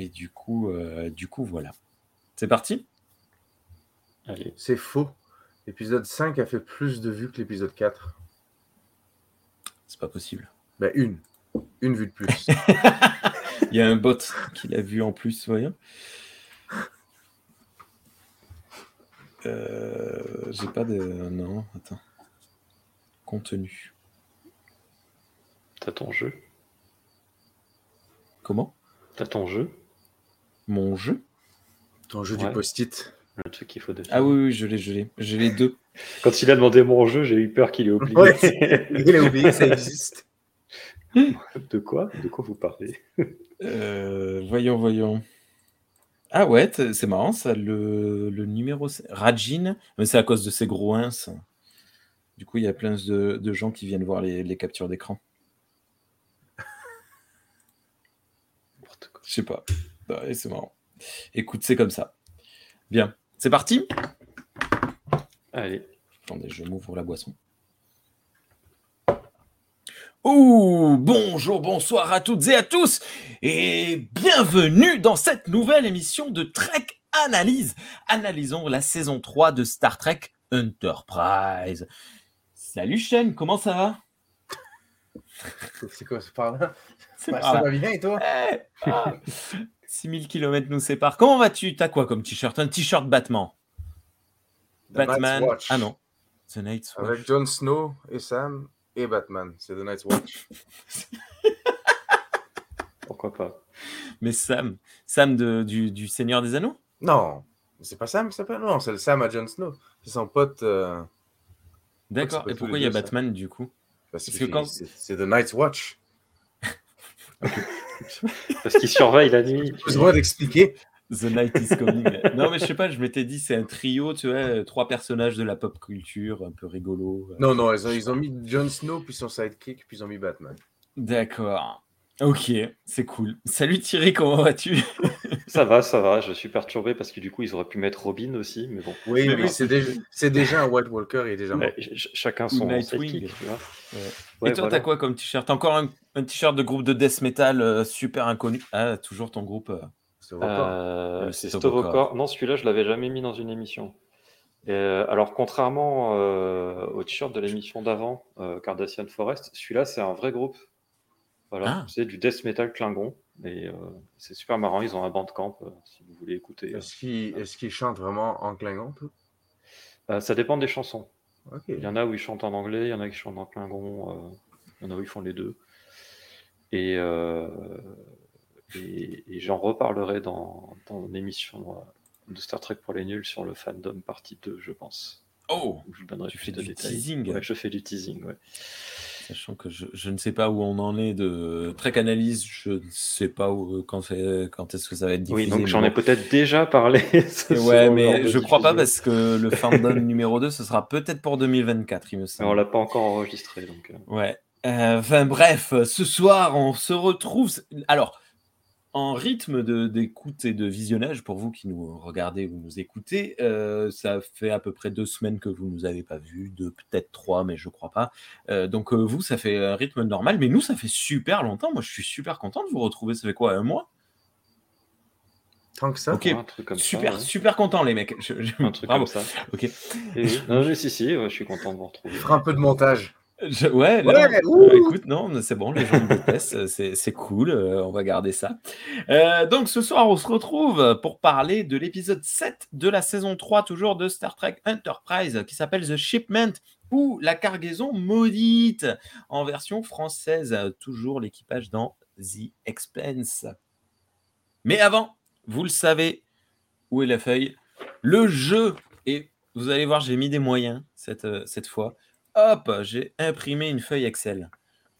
Et du coup, euh, du coup voilà. C'est parti? Allez. C'est faux. L'épisode 5 a fait plus de vues que l'épisode 4. C'est pas possible. Ben, une. Une vue de plus. Il y a un bot qui l'a vu en plus, voyons. Euh, J'ai pas de. Non, attends. Contenu. T'as ton jeu? Comment? T'as ton jeu? Mon jeu Ton jeu Ouais. du post-it. Le truc qu'il faut. Ah oui, oui, je l'ai, je l'ai. J'ai les deux. Quand il a demandé mon jeu, j'ai eu peur qu'il ait oublié. Ouais. Il a oublié que ça existe. de quoi? De quoi vous parlez? Euh, voyons, voyons. Ah ouais, c'est marrant ça, le, le numéro... Rajin, mais c'est à cause de ces gros ins. Du coup, il y a plein de, de gens qui viennent voir les, les captures d'écran. Je sais pas. Ouais, c'est marrant. Écoute, c'est comme ça. Bien. C'est parti? Allez. Attendez, je m'ouvre la boisson. Ouh, bonjour, bonsoir à toutes et à tous, et bienvenue dans cette nouvelle émission de Trek Analyse. Analysons la saison 3 de Star Trek Enterprise. Salut Shen, comment ça va? C'est quoi, c'est par là C'est Bah, par Ça va bien et toi? Eh, ah, 6000 km nous séparent. Comment vas-tu? T'as quoi comme t-shirt? Un t-shirt Batman. The Batman. Watch. Ah non. The Night's Watch. Avec Jon Snow et Sam et Batman. C'est The Night's Watch. Pourquoi pas Mais Sam, Sam de- du, du Seigneur des Anneaux? Non, c'est pas Sam qui s'appelle? Non, c'est le Sam à Jon Snow. C'est son pote. euh, D'accord. Et pourquoi il y a ça. Batman du coup? Parce Parce que que quand- c'est c'est The Night's Watch. Parce qu'il surveille la nuit. J'ai besoin d'expliquer. The Night is Coming. non, mais je sais pas, je m'étais dit, c'est un trio, tu vois, euh, trois personnages de la pop culture, un peu rigolo. Non, non, ils ont, ils ont mis Jon Snow, puis son sidekick, puis ils ont mis Batman. D'accord. Ok, c'est cool. Salut Thierry, comment vas-tu? Ça va, ça va. Je suis perturbé parce que du coup, ils auraient pu mettre Robin aussi, mais bon. Oui, Mais c'est déjà, c'est déjà un White Walker, il est déjà mort. Ch- chacun son Nightwing. sidekick, tu vois. Ouais. Ouais, Et toi, voilà. t'as quoi comme t-shirt? Encore un, un t-shirt de groupe de death metal euh, super inconnu? Ah, toujours ton groupe. euh. Euh, c'est. Non, celui-là, je l'avais jamais mis dans une émission. Et, euh, alors, contrairement euh, au t-shirt de l'émission d'avant, euh, Cardassian Forest, celui-là, c'est un vrai groupe. Voilà, Ah. c'est du death metal Klingon. Et euh, c'est super marrant. Ils ont un bandcamp euh, si vous voulez écouter. Est-ce qu'il est qu'il chante vraiment en Klingon tout? Euh, ça dépend des chansons. Il y en a où ils chantent en anglais, il y en a qui chantent en Klingon, euh, il y en a où ils font les deux. Et, euh, et, et j'en reparlerai dans, dans l'émission euh, de Star Trek pour les nuls sur le fandom partie 2, je pense. Oh je vous donnerai Tu plus fais de du détails. teasing. Ouais, je fais du teasing, ouais. Sachant que je, je ne sais pas où on en est de Trek Analyse, je ne sais pas où, quand, est-ce que ça va être diffusé. Oui, donc j'en ai peut-être déjà parlé. Ouais, mais je crois pas parce que le fandom numéro 2, ce sera peut-être pour 2024, il me Mais on semble. l'a pas encore enregistré, donc. euh, Ouais. Euh, Enfin bref, ce soir, on se retrouve. Alors, en rythme de- d'écoute et de visionnage, pour vous qui nous regardez ou nous écoutez, euh, ça fait à peu près deux semaines que vous nous avez pas vus, deux, peut-être trois, mais je crois pas. Euh, donc, euh, vous, ça fait un rythme normal, mais nous, ça fait super longtemps. Moi, je suis super content de vous retrouver. Ça fait quoi, un mois? Tant que ça Ok. un truc comme Super, ça. ouais. super content, les mecs. Je- je- Un truc Bravo. comme ça. Ok. Et. Non, mais si, si, ouais, je suis content de vous retrouver. Il fera un peu de montage. Je- ouais, là, euh, ouh. écoute, non, c'est bon, les gens me détestent, euh, c'est cool, euh, on va garder ça. Euh, donc ce soir, on se retrouve pour parler de l'épisode 7 de la saison 3, toujours de Star Trek Enterprise, qui s'appelle The Shipment ou La cargaison maudite, en version française, toujours l'équipage dans The Expense. Mais avant, vous le savez, où est la feuille? Le jeu, et vous allez voir, j'ai mis des moyens cette, cette fois. Hop, j'ai imprimé une feuille Excel.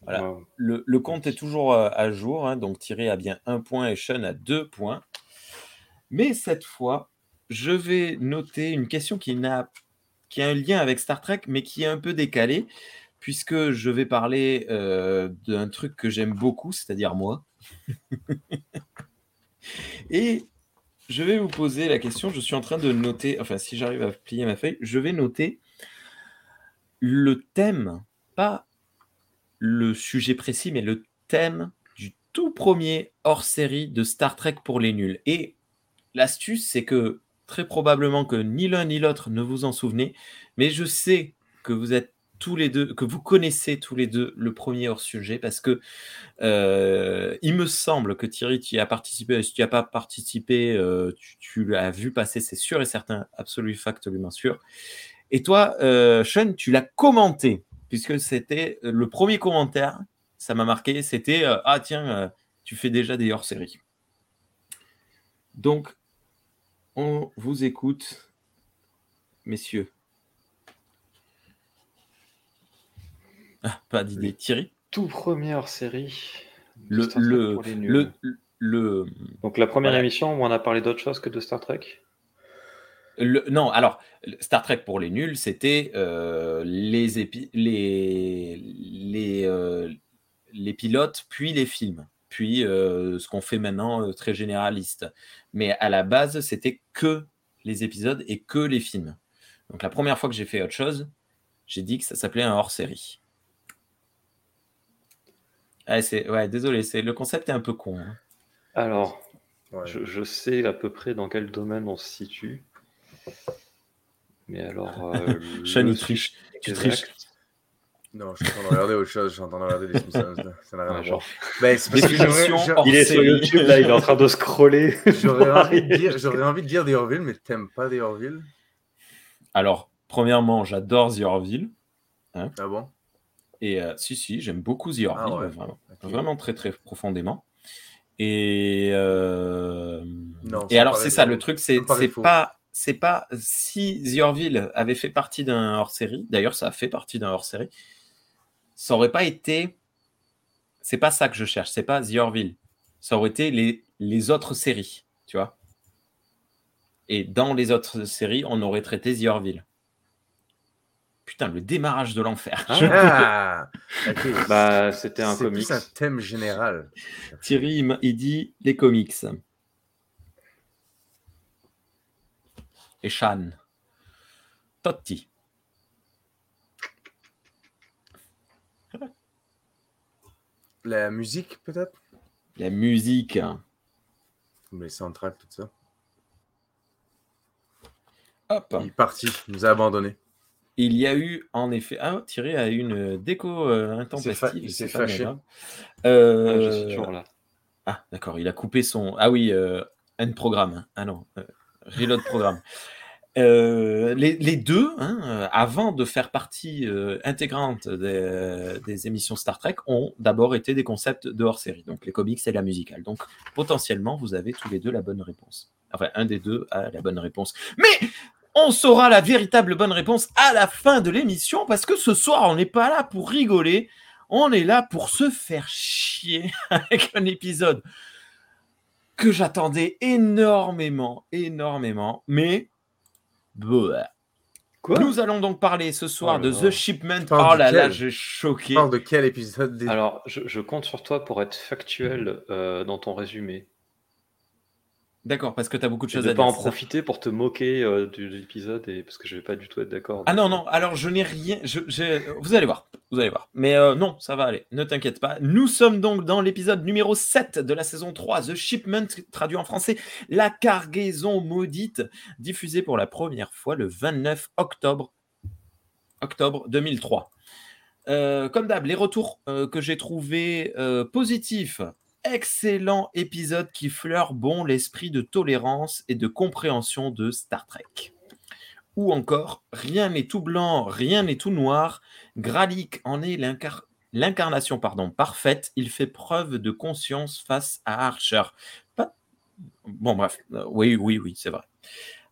Voilà. Wow. Le, le compte est toujours euh, à jour, hein, donc Thierry a bien un point et Sean a deux points. Mais cette fois, je vais noter une question qui, n'a, qui a un lien avec Star Trek, mais qui est un peu décalée, puisque je vais parler euh, d'un truc que j'aime beaucoup, c'est-à-dire moi. et je vais vous poser la question, je suis en train de noter, enfin si j'arrive à plier ma feuille, je vais noter le thème, pas le sujet précis, mais le thème du tout premier hors-série de Star Trek pour les nuls. Et l'astuce, c'est que très probablement que ni l'un ni l'autre ne vous en souvenez, mais je sais que vous êtes tous les deux, que vous connaissez tous les deux le premier hors-sujet, parce que euh, il me semble que Thierry, tu y as participé, si tu n'y as pas participé, euh, tu, l'as vu passer, c'est sûr et certain, absolument factuellement sûr. Et toi, euh, Sean, tu l'as commenté, puisque c'était le premier commentaire, ça m'a marqué, c'était Ah tiens, tu fais déjà des hors-séries. Donc, on vous écoute, messieurs. Ah, pas d'idée. Thierry Tout premier hors série. Le, le, le, Donc la première émission où on a parlé d'autre chose que de Star Trek? Non, alors Star Trek pour les nuls, c'était euh, les, épi les, les, euh, les pilotes, puis les films, puis euh, ce qu'on fait maintenant très généraliste. Mais à la base, c'était que les épisodes et que les films. Donc la première fois que j'ai fait autre chose, j'ai dit que ça s'appelait un hors-série. Ah, c'est... Ouais, désolé, c'est... le concept est un peu con. Hein. Alors, je, sais à peu près dans quel domaine on se situe. Mais alors. Euh, Sean, il triche. Tu triches. Non, je suis en train de regarder autre chose. Je suis en train de regarder des Simpsons. Ça n'a rien à voir. Ben, c'est parce que il est sur YouTube, là, il est en train de scroller. J'aurais envie, de dire, j'aurais envie de dire The Orville, mais t'aimes pas The Orville? Alors, premièrement, j'adore The Orville. Hein ah bon? Et euh, si, si, j'aime beaucoup The Orville, ah vraiment, vraiment, très, très profondément. Et, euh, et alors, c'est ça, le truc, c'est pas, c'est pas si The Orville avait fait partie d'un hors-série, d'ailleurs, ça a fait partie d'un hors-série, ça aurait pas été. C'est pas ça que je cherche, c'est pas The Orville. Ça aurait été les, les autres séries, tu vois. Et dans les autres séries, on aurait traité The Orville. Putain, le démarrage de l'enfer. Ah, bah, c'était un comics. C'est un thème général. Thierry, il dit les comics. Et Shan. Totti. La musique, peut-être? La musique. Les soundtracks, tout ça. Hop. Il est parti, il nous a abandonnés. Il y a eu en effet. Ah, Thierry a eu une déco euh, intempestive. Il s'est fâché. Euh... Ah, je suis toujours là. Ah, d'accord. Il a coupé son. Ah oui, euh, un programme. Ah non, euh, reload programme. Euh, les, deux, hein, avant de faire partie intégrante des, des, émissions Star Trek, ont d'abord été des concepts de hors série, donc les comics et la musicale. Donc potentiellement, vous avez tous les deux la bonne réponse. Enfin, un des deux a la bonne réponse. Mais on saura la véritable bonne réponse à la fin de l'émission parce que ce soir, on n'est pas là pour rigoler. On est là pour se faire chier avec un épisode que j'attendais énormément, énormément, mais Quoi Nous allons donc parler ce soir oh de The Shipment. Oh là là, j'ai choqué. Parle de quel épisode Alors, je, compte sur toi pour être factuel euh, dans ton résumé. D'accord, parce que tu as beaucoup de choses à dire. pas en profiter pour te moquer euh, de l'épisode et parce que je vais pas du tout être d'accord. Ah non, non, alors je n'ai rien. Je, Vous allez voir, vous allez voir. Mais euh, non, ça va aller, ne t'inquiète pas. Nous sommes donc dans l'épisode numéro 7 de la saison 3, The Shipment, traduit en français, La cargaison maudite, diffusé pour la première fois le 29 octobre, octobre 2003. Euh, comme d'hab, les retours que j'ai trouvés positifs excellent épisode qui fleure bon l'esprit de tolérance et de compréhension de Star Trek. Ou encore, rien n'est tout blanc, rien n'est tout noir. Gralik en est l'incarnation pardon, parfaite. Il fait preuve de conscience face à Archer. Bon, bref, euh, oui, oui, oui, c'est vrai.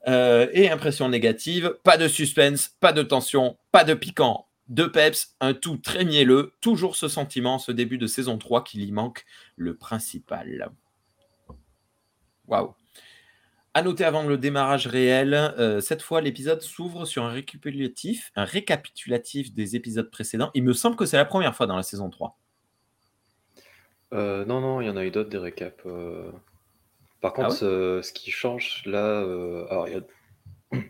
Euh, et impression négative, pas de suspense, pas de tension, pas de piquant, deux peps, un tout très mielleux, toujours ce sentiment, ce début de saison 3 qu'il y manque le principal. Waouh. À noter avant le démarrage réel, euh, cette fois l'épisode s'ouvre sur un récapitulatif, un récapitulatif des épisodes précédents. Il me semble que c'est la première fois dans la saison 3. Euh, non, non, il y en a eu d'autres des récaps. Euh. Par ah contre, ce qui change là, alors il y a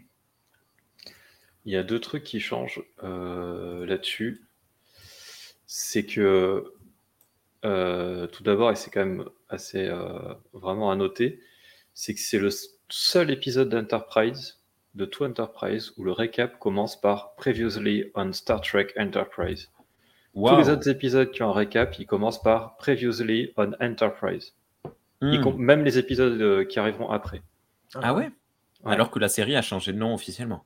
il y a deux trucs qui changent euh, là-dessus. C'est que Euh, tout d'abord, et c'est quand même assez euh, vraiment à noter, c'est que c'est le seul épisode d'Enterprise, de tout Enterprise, où le récap commence par Previously on Star Trek Enterprise. Tous les autres épisodes qui ont un récap, ils commencent par Previously on Enterprise. Hmm. Même les épisodes euh, qui arriveront après. Ah ouais, Ouais. Alors que la série a changé de nom officiellement.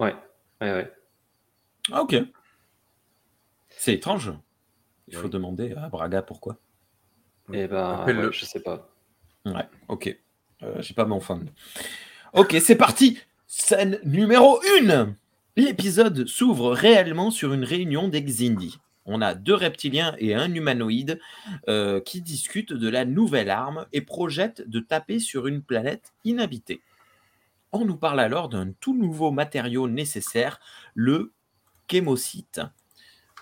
Ouais, ouais, ouais. Ah ok. C'est étrange. Il faut Oui. demander à Braga pourquoi. Et ben, ouais, je sais pas. Ouais, ok. Euh, J'ai pas mon fond. Ok, c'est parti. Scène numéro 1. L'épisode s'ouvre réellement sur une réunion des Xindi. On a deux reptiliens et un humanoïde euh, qui discutent de la nouvelle arme et projettent de taper sur une planète inhabitée. On nous parle alors d'un tout nouveau matériau nécessaire, le chémocyte.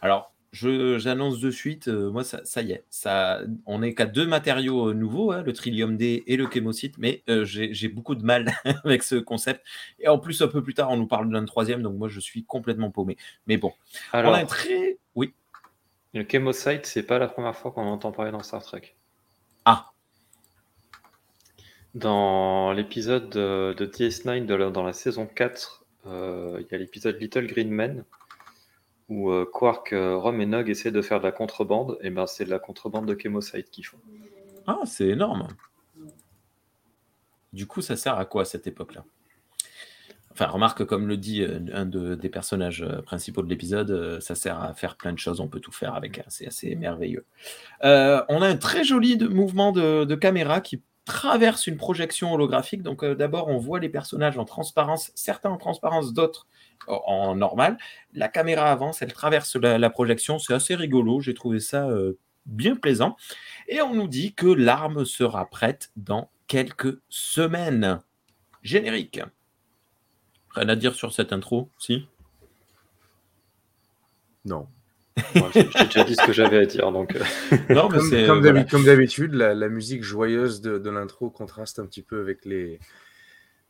Alors, j'annonce de suite, euh, moi, ça, ça y est, ça, on n'est qu'à deux matériaux euh, nouveaux, hein, le trillium D et le chémocyte, mais euh, j'ai beaucoup de mal avec ce concept. Et en plus, un peu plus tard, on nous parle d'un troisième, donc moi, je suis complètement paumé. Mais bon, Alors, on a très. Oui. le Chemocyte, c'est pas la première fois qu'on entend parler dans Star Trek. Ah, Dans l'épisode de, de DS9, de la- dans la saison 4, euh, il y a l'épisode Little Green Men, où euh, Quark, euh, Rom et Nog essaient de faire de la contrebande, et ben c'est de la contrebande de Chemocyte qu'ils font. ah c'est énorme. Du coup, ça sert à quoi cette époque-là? Enfin, remarque, comme le dit euh, un de- des personnages principaux de l'épisode, ça sert à faire plein de choses, on peut tout faire avec, hein, c'est assez merveilleux. On a un très joli mouvement de caméra qui traverse une projection holographique. Donc euh, d'abord, on voit les personnages en transparence, certains en transparence, d'autres en, normal. La caméra avance, elle traverse la, la projection, c'est assez rigolo, j'ai trouvé ça euh, bien plaisant. Et on nous dit que l'arme sera prête dans quelques semaines. Générique. Rien à dire sur cette intro, si? Non. J'ai déjà dit ce que j'avais à dire, donc euh, Non, mais Comme, c'est comme voilà. d'habi- comme d'habitude, la, la musique joyeuse de, de l'intro contraste un petit peu avec les,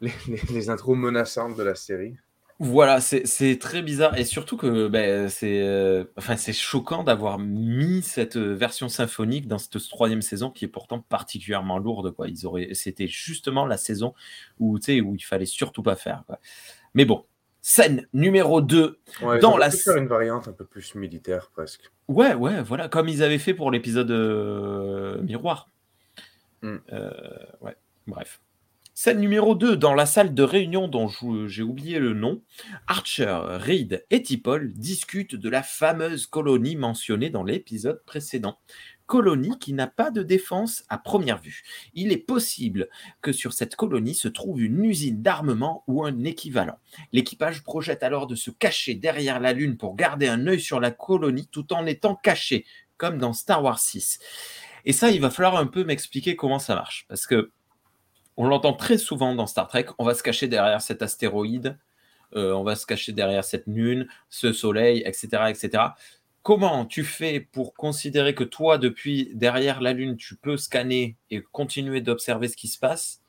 les, les- les intros menaçantes de la série. Voilà, c'est c'est très bizarre et surtout que ben, c'est euh, enfin, c'est choquant d'avoir mis cette euh, version symphonique dans cette troisième saison qui est pourtant particulièrement lourde. Quoi. Ils auraient, c'était justement la saison où, tu sais, où il fallait surtout pas faire. quoi. Mais bon, scène numéro 2. Ouais, Dans la faire une variante un peu plus militaire presque. Ouais, ouais, voilà, comme ils avaient fait pour l'épisode euh, Miroir. Mm. Euh, ouais, bref. Scène numéro 2, dans la salle de réunion dont j'ai oublié le nom, Archer, Reed et Tipol discutent de la fameuse colonie mentionnée dans l'épisode précédent. Colonie qui n'a pas de défense à première vue. Il est possible que sur cette colonie se trouve une usine d'armement ou un équivalent. L'équipage projette alors de se cacher derrière la Lune pour garder un œil sur la colonie tout en étant caché, comme dans Star Wars 6. Et ça, il va falloir un peu m'expliquer comment ça marche, parce que on l'entend très souvent dans Star Trek, on va se cacher derrière cet astéroïde, euh, on va se cacher derrière cette lune, ce soleil, etc., etc. Comment tu fais pour considérer que toi, depuis derrière la lune, tu peux scanner et continuer d'observer ce qui se passe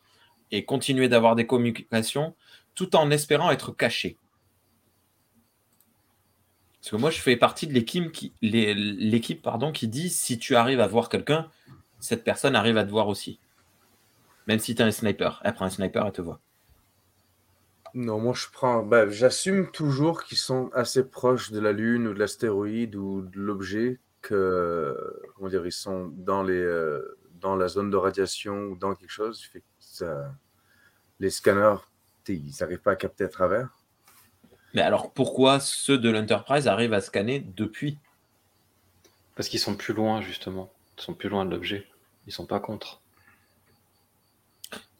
et continuer d'avoir des communications tout en espérant être caché? Parce que moi, je fais partie de l'équipe qui, pardon, qui dit si tu arrives à voir quelqu'un, cette personne arrive à te voir aussi. Même si tu es un sniper. Elle prend un sniper, elle te voit. Non, moi je prends, bah, j'assume toujours qu'ils sont assez proches de la Lune ou de l'astéroïde ou de l'objet que, comment dire, ils sont dans les, euh, dans la zone de radiation ou dans quelque chose. Fait que ça, les scanners, t'sais, ils n'arrivent pas à capter à travers. Mais alors, pourquoi ceux de l'Enterprise arrivent à scanner depuis? Parce qu'ils sont plus loin, justement. Ils sont plus loin de l'objet. Ils sont pas contre.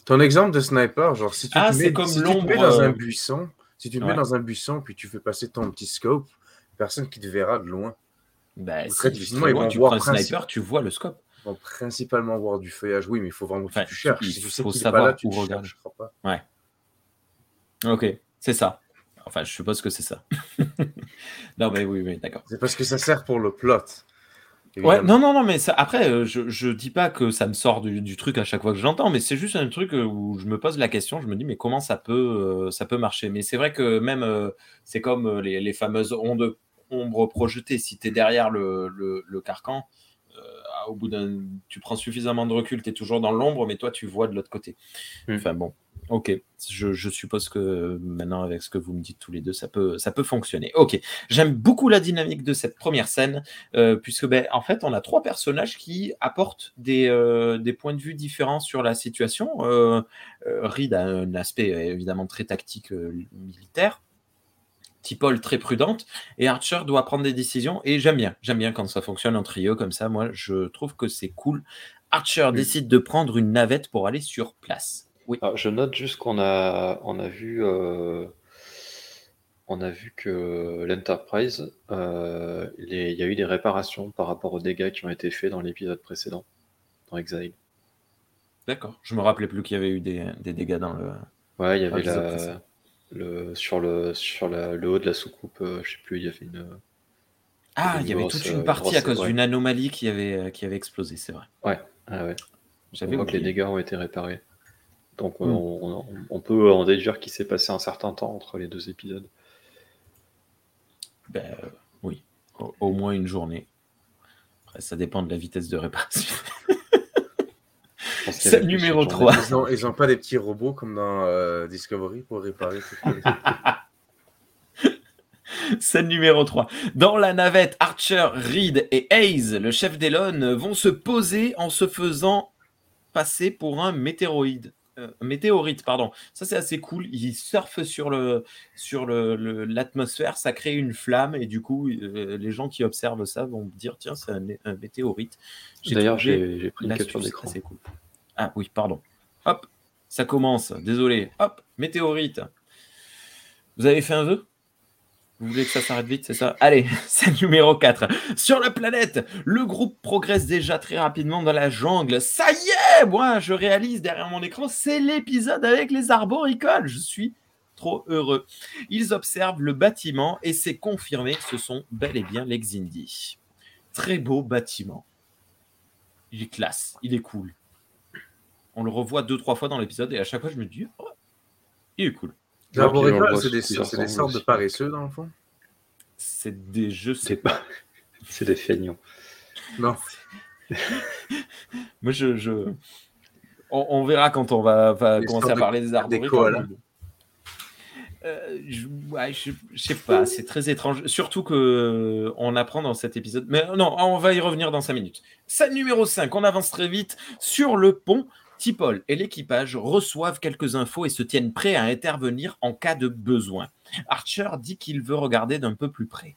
Ton exemple de sniper, genre si tu Ah, te mets, comme si tu te mets dans euh, un buisson, si tu te Ouais. mets dans un buisson puis tu fais passer ton petit scope, personne qui te verra de loin. bah, très difficilement, ils vont tu voir principe- sniper, tu vois le scope. Ils vont principalement voir du feuillage. Oui, mais il faut vraiment que Enfin, tu cherches. il Si tu sais faut savoir là, tu où regarder. pas. Ok, c'est ça. Enfin, je suppose que c'est ça. non, mais oui, oui, d'accord. C'est parce que ça sert pour le plot. Ouais, non, non, non, mais ça, après, euh, je, je dis pas que ça me sort du, du truc à chaque fois que j'entends, mais c'est juste un truc euh, où je me pose la question, je me dis, mais comment ça peut, euh, ça peut marcher? Mais c'est vrai que même, euh, c'est comme les, les fameuses ondes, ombres projetées. Si tu es derrière le, le, le carcan, euh, au bout d'un. Tu prends suffisamment de recul, tu es toujours dans l'ombre, mais toi, tu vois de l'autre côté. Mm. Enfin bon, ok. Je, je suppose que maintenant, avec ce que vous me dites tous les deux, ça peut, ça peut fonctionner. Ok. J'aime beaucoup la dynamique de cette première scène, euh, puisque, ben, en fait, on a trois personnages qui apportent des, euh, des points de vue différents sur la situation. Euh, Reed a un aspect évidemment très tactique militaire. Tipol très prudente et Archer doit prendre des décisions et j'aime bien, j'aime bien quand ça fonctionne en trio comme ça. Moi, je trouve que c'est cool. Archer décide de prendre une navette pour aller sur place. Oui. Alors, je note juste qu'on a, on a vu, euh, on a vu que l'Enterprise, euh, il y a eu des réparations par rapport aux dégâts qui ont été faits dans l'épisode précédent, dans Exile. D'accord. Je me rappelais plus qu'il y avait eu des, des dégâts dans le. Ouais, il y avait la, le, sur le, sur la- le haut de la soucoupe, euh, je sais plus, il y avait une. Ah, il y avait toute une euh, partie à cause ouais. d'une anomalie qui avait, qui avait explosé, c'est vrai. Ouais, ah ouais. J'avais que les dégâts ont été réparés. Donc on, Hmm. on- on peut en déduire qu'il s'est passé un certain temps entre les deux épisodes. Ben, euh, oui, au, au moins une journée. Après, ça dépend de la vitesse de réparation. Plus numéro cette journée. 3. Ils ont, ils ont pas des petits robots comme dans euh, Discovery pour réparer Scène numéro 3. Dans la navette, Archer, Reed et Hayes, le chef d'Elon, vont se poser en se faisant passer pour un météoroïde. Euh, météorite, pardon. Ça, c'est assez cool. Ils surfent sur le sur le- le- l'atmosphère, ça crée une flamme, et du coup, euh, les gens qui observent ça vont dire tiens, c'est un, un météorite. D'ailleurs, j'ai pris une capture d'écran. assez cool. Ah oui, pardon. Hop, ça commence. Désolé. Hop, météorite. Vous avez fait un vœu? Vous voulez que ça s'arrête vite, c'est ça? Allez, scène numéro 4. Sur la planète, le groupe progresse déjà très rapidement dans la jungle. Ça y est Moi, je réalise derrière mon écran, c'est l'épisode avec les arboricoles. Je suis trop heureux. Ils observent le bâtiment et c'est confirmé, ce sont bel et bien les Xindi. Très beau bâtiment. Il est classe, il est cool. On le revoit deux, trois fois dans l'épisode et à chaque fois je me dis, oh, il est cool. Les arboricoles, c'est des, des sortes de paresseux, dans le fond? C'est des jeux. C'est pas. C'est des feignants. Non. Moi, je, je- On, on verra quand on va, va commencer à de- parler des arboricoles. Euh, je, ouais, je, je sais pas, c'est très étrange. Surtout que euh, on apprend dans cet épisode. Mais non, on va y revenir dans 5 minutes. Scène numéro 5, on avance très vite. Sur le pont, Tipol et l'équipage reçoivent quelques infos et se tiennent prêts à intervenir en cas de besoin. Archer dit qu'il veut regarder d'un peu plus près.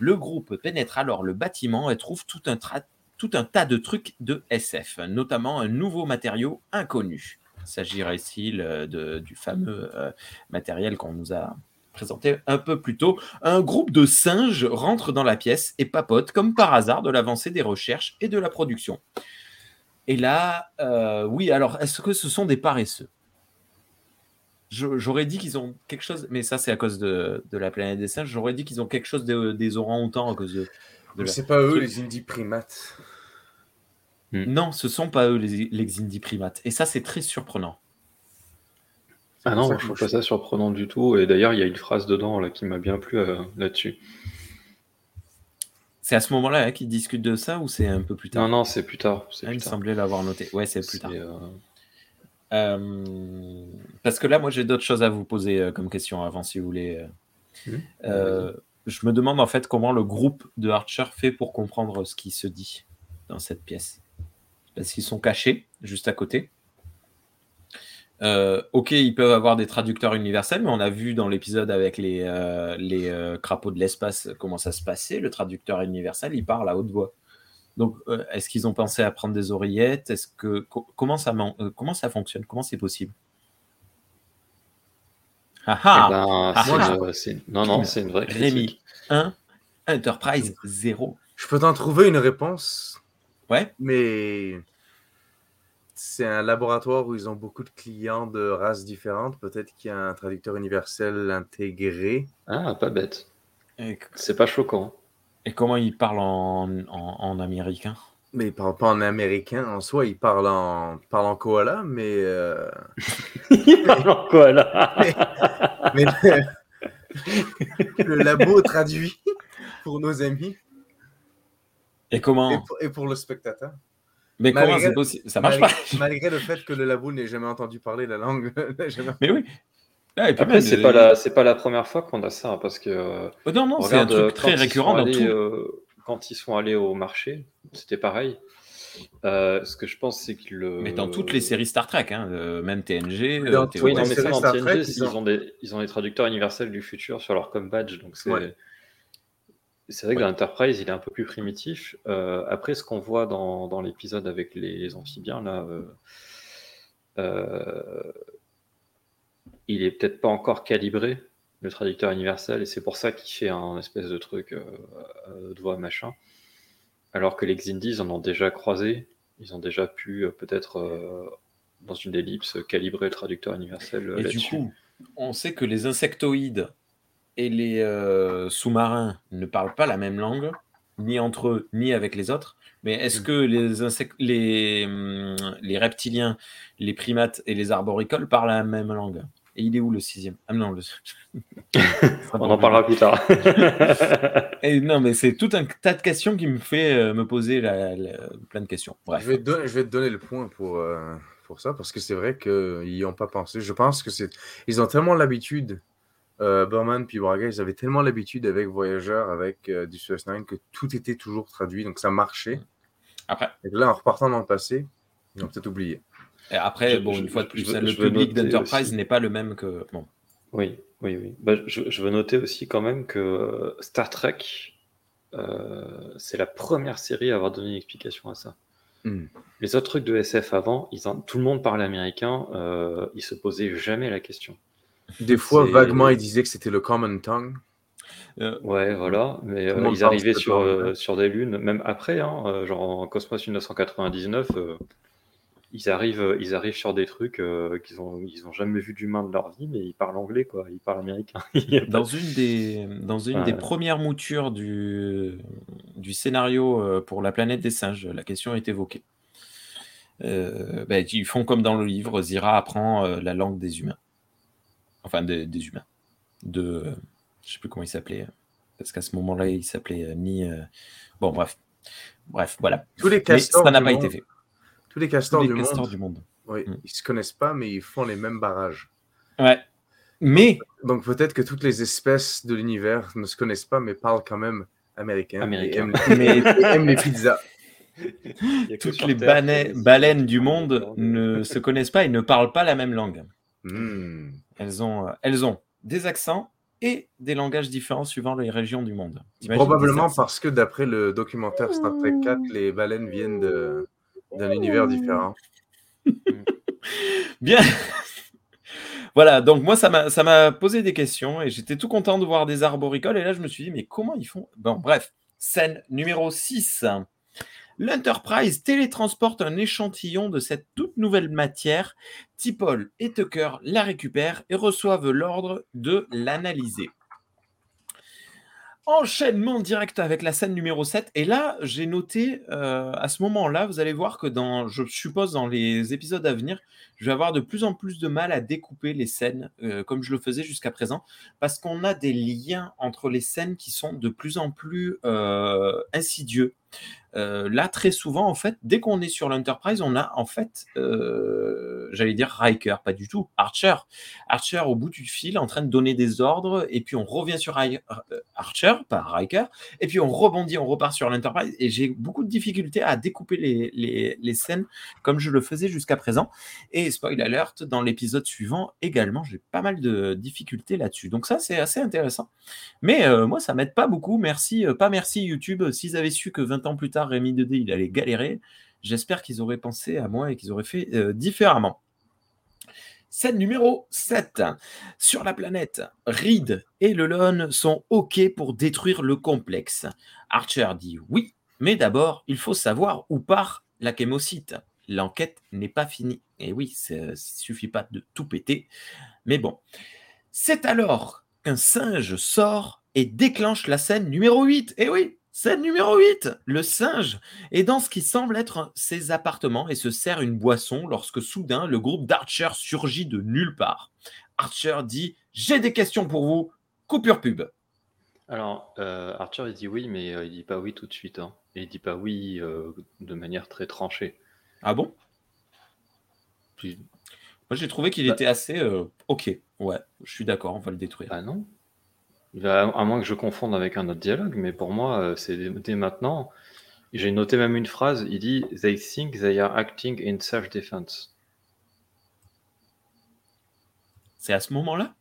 Le groupe pénètre alors le bâtiment et trouve tout un, tout un tas de trucs de SF, notamment un nouveau matériau inconnu. Il s'agirait ici le- de- du fameux euh, matériel qu'on nous a présenté un peu plus tôt? Un groupe de singes rentre dans la pièce et papote, comme par hasard, de l'avancée des recherches et de la production. Et là, euh, oui, alors, est-ce que ce sont des paresseux? J'aurais dit qu'ils ont quelque chose, mais ça, c'est à cause de, de la planète des singes. J'aurais dit qu'ils ont quelque chose de- des orang-outans à cause de. C'est pas eux, les indie primates. Non, ce sont pas eux les, les Xindi primates. Et ça, c'est très surprenant. Ah non, je trouve pas ça surprenant du tout. Et d'ailleurs, il y a une phrase dedans là, qui m'a bien plu euh, là-dessus. C'est à ce moment-là hein, qu'ils discutent de ça ou c'est un peu plus tard? Non, non, c'est plus tard. Ah, il me semblait l'avoir noté. Ouais, c'est plus tard. euh, Euh, parce que là, moi, j'ai d'autres choses à vous poser euh, comme question avant, si vous voulez. euh. Je me demande en fait comment le groupe de Archer fait pour comprendre ce qui se dit dans cette pièce. Parce qu'ils sont cachés juste à côté. Euh, ok, ils peuvent avoir des traducteurs universels, mais on a vu dans l'épisode avec les, euh, euh, crapauds de l'espace comment ça se passait. Le traducteur universel, il parle à haute voix. Donc, est-ce qu'ils ont pensé à prendre des oreillettes? Est-ce que comment ça fonctionne? Comment c'est possible? Ah eh ah ben, Ah, c'est une- c'est- non, non, c'est une vraie Rémi, critique. 1, Enterprise 0. Je peux t'en trouver une réponse, Ouais, mais c'est un laboratoire où ils ont beaucoup de clients de races différentes. Peut-être qu'il y a un traducteur universel intégré. Ah, pas bête. C'est pas choquant. et comment ils parlent en, en, en américain? Mais il parle pas en américain en soi, il parle en, parle en koala, mais, euh, Il parle en là mais le, le labo traduit pour nos amis Et et comment pour, et pour le spectateur. Mais Malgré- comment c'est possible? Ça marche pas. malgré, malgré le fait que le Laboul n'ait jamais entendu parler la langue. jamais- Mais oui. Ah, et puis Après, c'est pas la, c'est pas la première fois qu'on a ça, hein, parce que euh, oh, non, non, c'est un regarde, euh, truc très récurrent dans tout. euh, quand ils sont allés au marché, c'était pareil. Euh, ce que je pense, c'est que le. Mais dans toutes les séries Star Trek, hein, euh, même TNG, Dans euh, TOS. Oui, non, mais ça, dans Star TNG, Trek, ils, ils ont- des, ils ont des traducteurs universels du futur sur leur com badge. Donc c'est Ouais. c'est vrai que dans Enterprise, il est un peu plus primitif. Euh, après, ce qu'on voit dans, dans l'épisode avec les amphibiens, là, euh, euh, il est peut-être pas encore calibré, le traducteur universel, et c'est pour ça qu'il fait un espèce de truc euh, euh, de voix machin. Alors que les Xindis ils en ont déjà croisé, ils ont déjà pu euh, peut-être euh, dans une ellipse calibrer le traducteur universel Et du coup, on sait que les insectoïdes et les sous-marins ne parlent pas la même langue, ni entre eux, ni avec les autres. Mais est-ce Mm. que les, insect- les, hum, les reptiliens, les primates et les arboricoles parlent la même langue? Et il est où le sixième? Ah non, le... On en parlera plus tard. Et non, mais c'est tout un tas de questions qui me fait euh, me poser la- la- plein de questions. Bref. Je vais, te donner, je vais te donner le point pour, euh, pour ça, parce que c'est vrai qu'ils n'y ont pas pensé. Je pense que c'est. Ils ont tellement l'habitude, euh, Berman puis Braga, ils avaient tellement l'habitude avec Voyageur, avec euh, du Suez Nine, que tout était toujours traduit, donc ça marchait. Après, Et là, en repartant dans le passé, ils ont peut-être oublié. Et après Je- bon, je- une fois de je plus, veux- le public d'Enterprise n'est pas le même que. Bon. Oui, oui, oui. Bah, je, je veux noter aussi quand même que Star Trek, euh, c'est la première série à avoir donné une explication à ça. Hmm. Les autres trucs de SF avant, ils en- tout le monde parlait américain, euh, ils se posaient jamais la question. Des fois, vaguement, ils disaient que c'était le common tongue. Euh, Ouais, voilà, mais euh, ils arrivaient sur, euh, sur des lunes, même après, hein, genre en Cosmos 1999, euh, ils, arrivent, euh, ils arrivent sur des trucs euh, qu'ils ont, ils ont jamais vu d'humain de leur vie, mais ils parlent anglais, quoi, ils parlent américain. Dans une des, dans une des premières moutures du, du scénario euh, pour la planète des singes, la question est évoquée. Euh, ben, ils font comme dans le livre, Zira apprend la langue des humains. Enfin, des, des humains. De, je sais plus comment il s'appelait, parce qu'à ce moment-là, il s'appelait ni. euh, Bon, bref. Bref, voilà. Tous les Mais castors, ça n'a pas monde, été fait. Tous les Tous castors les du castors monde, du monde. oui, Mm. ils se connaissent pas, mais ils font les mêmes barrages. Ouais. Mais, Donc peut-être que toutes les espèces de l'univers ne se connaissent pas, mais parlent quand même américain. Américain. Et aiment, mais et aiment les pizzas. Toutes les Terre baleines, du monde ne se connaissent pas et ne parlent pas la même langue. Hmm. Elles ont, euh, elles ont des accents et des langages différents suivant les régions du monde. Probablement parce que d'après le documentaire Star Trek 4, les baleines viennent de- d'un univers différent. Bien. voilà, donc moi, ça m'a posé des questions et j'étais tout content de voir des arboricoles. Et là, je me suis dit, mais comment ils font? Bon, bref, scène numéro 6. L'Enterprise télétransporte un échantillon de cette toute nouvelle matière. T'Pol et Tucker la récupèrent et reçoivent l'ordre de l'analyser. Enchaînement direct avec la scène numéro 7. Et là, j'ai noté, euh, à ce moment-là, vous allez voir que dans, je suppose, dans les épisodes à venir, je vais avoir de plus en plus de mal à découper les scènes euh, comme je le faisais jusqu'à présent, parce qu'on a des liens entre les scènes qui sont de plus en plus euh, insidieux. Euh, là, très souvent, en fait, dès qu'on est sur l'Enterprise, on a en fait, euh, j'allais dire Riker, pas du tout, Archer. Archer au bout du fil en train de donner des ordres, et puis on revient sur euh, Archer, pas Riker, et puis on rebondit, on repart sur l'Enterprise, et j'ai beaucoup de difficultés à découper les, les, les scènes comme je le faisais jusqu'à présent. Et spoil alert, dans l'épisode suivant également, j'ai pas mal de difficultés là-dessus. Donc ça, c'est assez intéressant. Mais moi, ça m'aide pas beaucoup. Merci, pas merci YouTube. S'ils avaient su que 20 ans plus tard, Rémi 2D, il allait galérer, j'espère qu'ils auraient pensé à moi et qu'ils auraient fait euh, différemment. Scène numéro 7. Sur la planète, Reed et Lelon sont OK pour détruire le complexe. Archer dit oui, mais d'abord, il faut savoir où part la chémocyte. L'enquête n'est pas finie. Et oui, il ne suffit pas de tout péter. Mais bon. C'est alors qu'un singe sort et déclenche la scène numéro 8. Et oui, scène numéro 8. Le singe est dans ce qui semble être ses appartements et se sert une boisson lorsque soudain le groupe d'Archer surgit de nulle part. Archer dit J'ai des questions pour vous. Coupure pub. Alors, euh, Arthur, il dit oui, mais euh, il dit pas oui tout de suite. Hein. Et il dit pas oui euh, de manière très tranchée. Ah bon? Moi, j'ai trouvé qu'il bah était assez euh, ok. Ouais, je suis d'accord, on va le détruire. Ah non? À moins que je confonde avec un autre dialogue, mais pour moi, euh, c'est dès maintenant. J'ai noté même une phrase, il dit They think they are acting in self-defense. C'est à ce moment-là?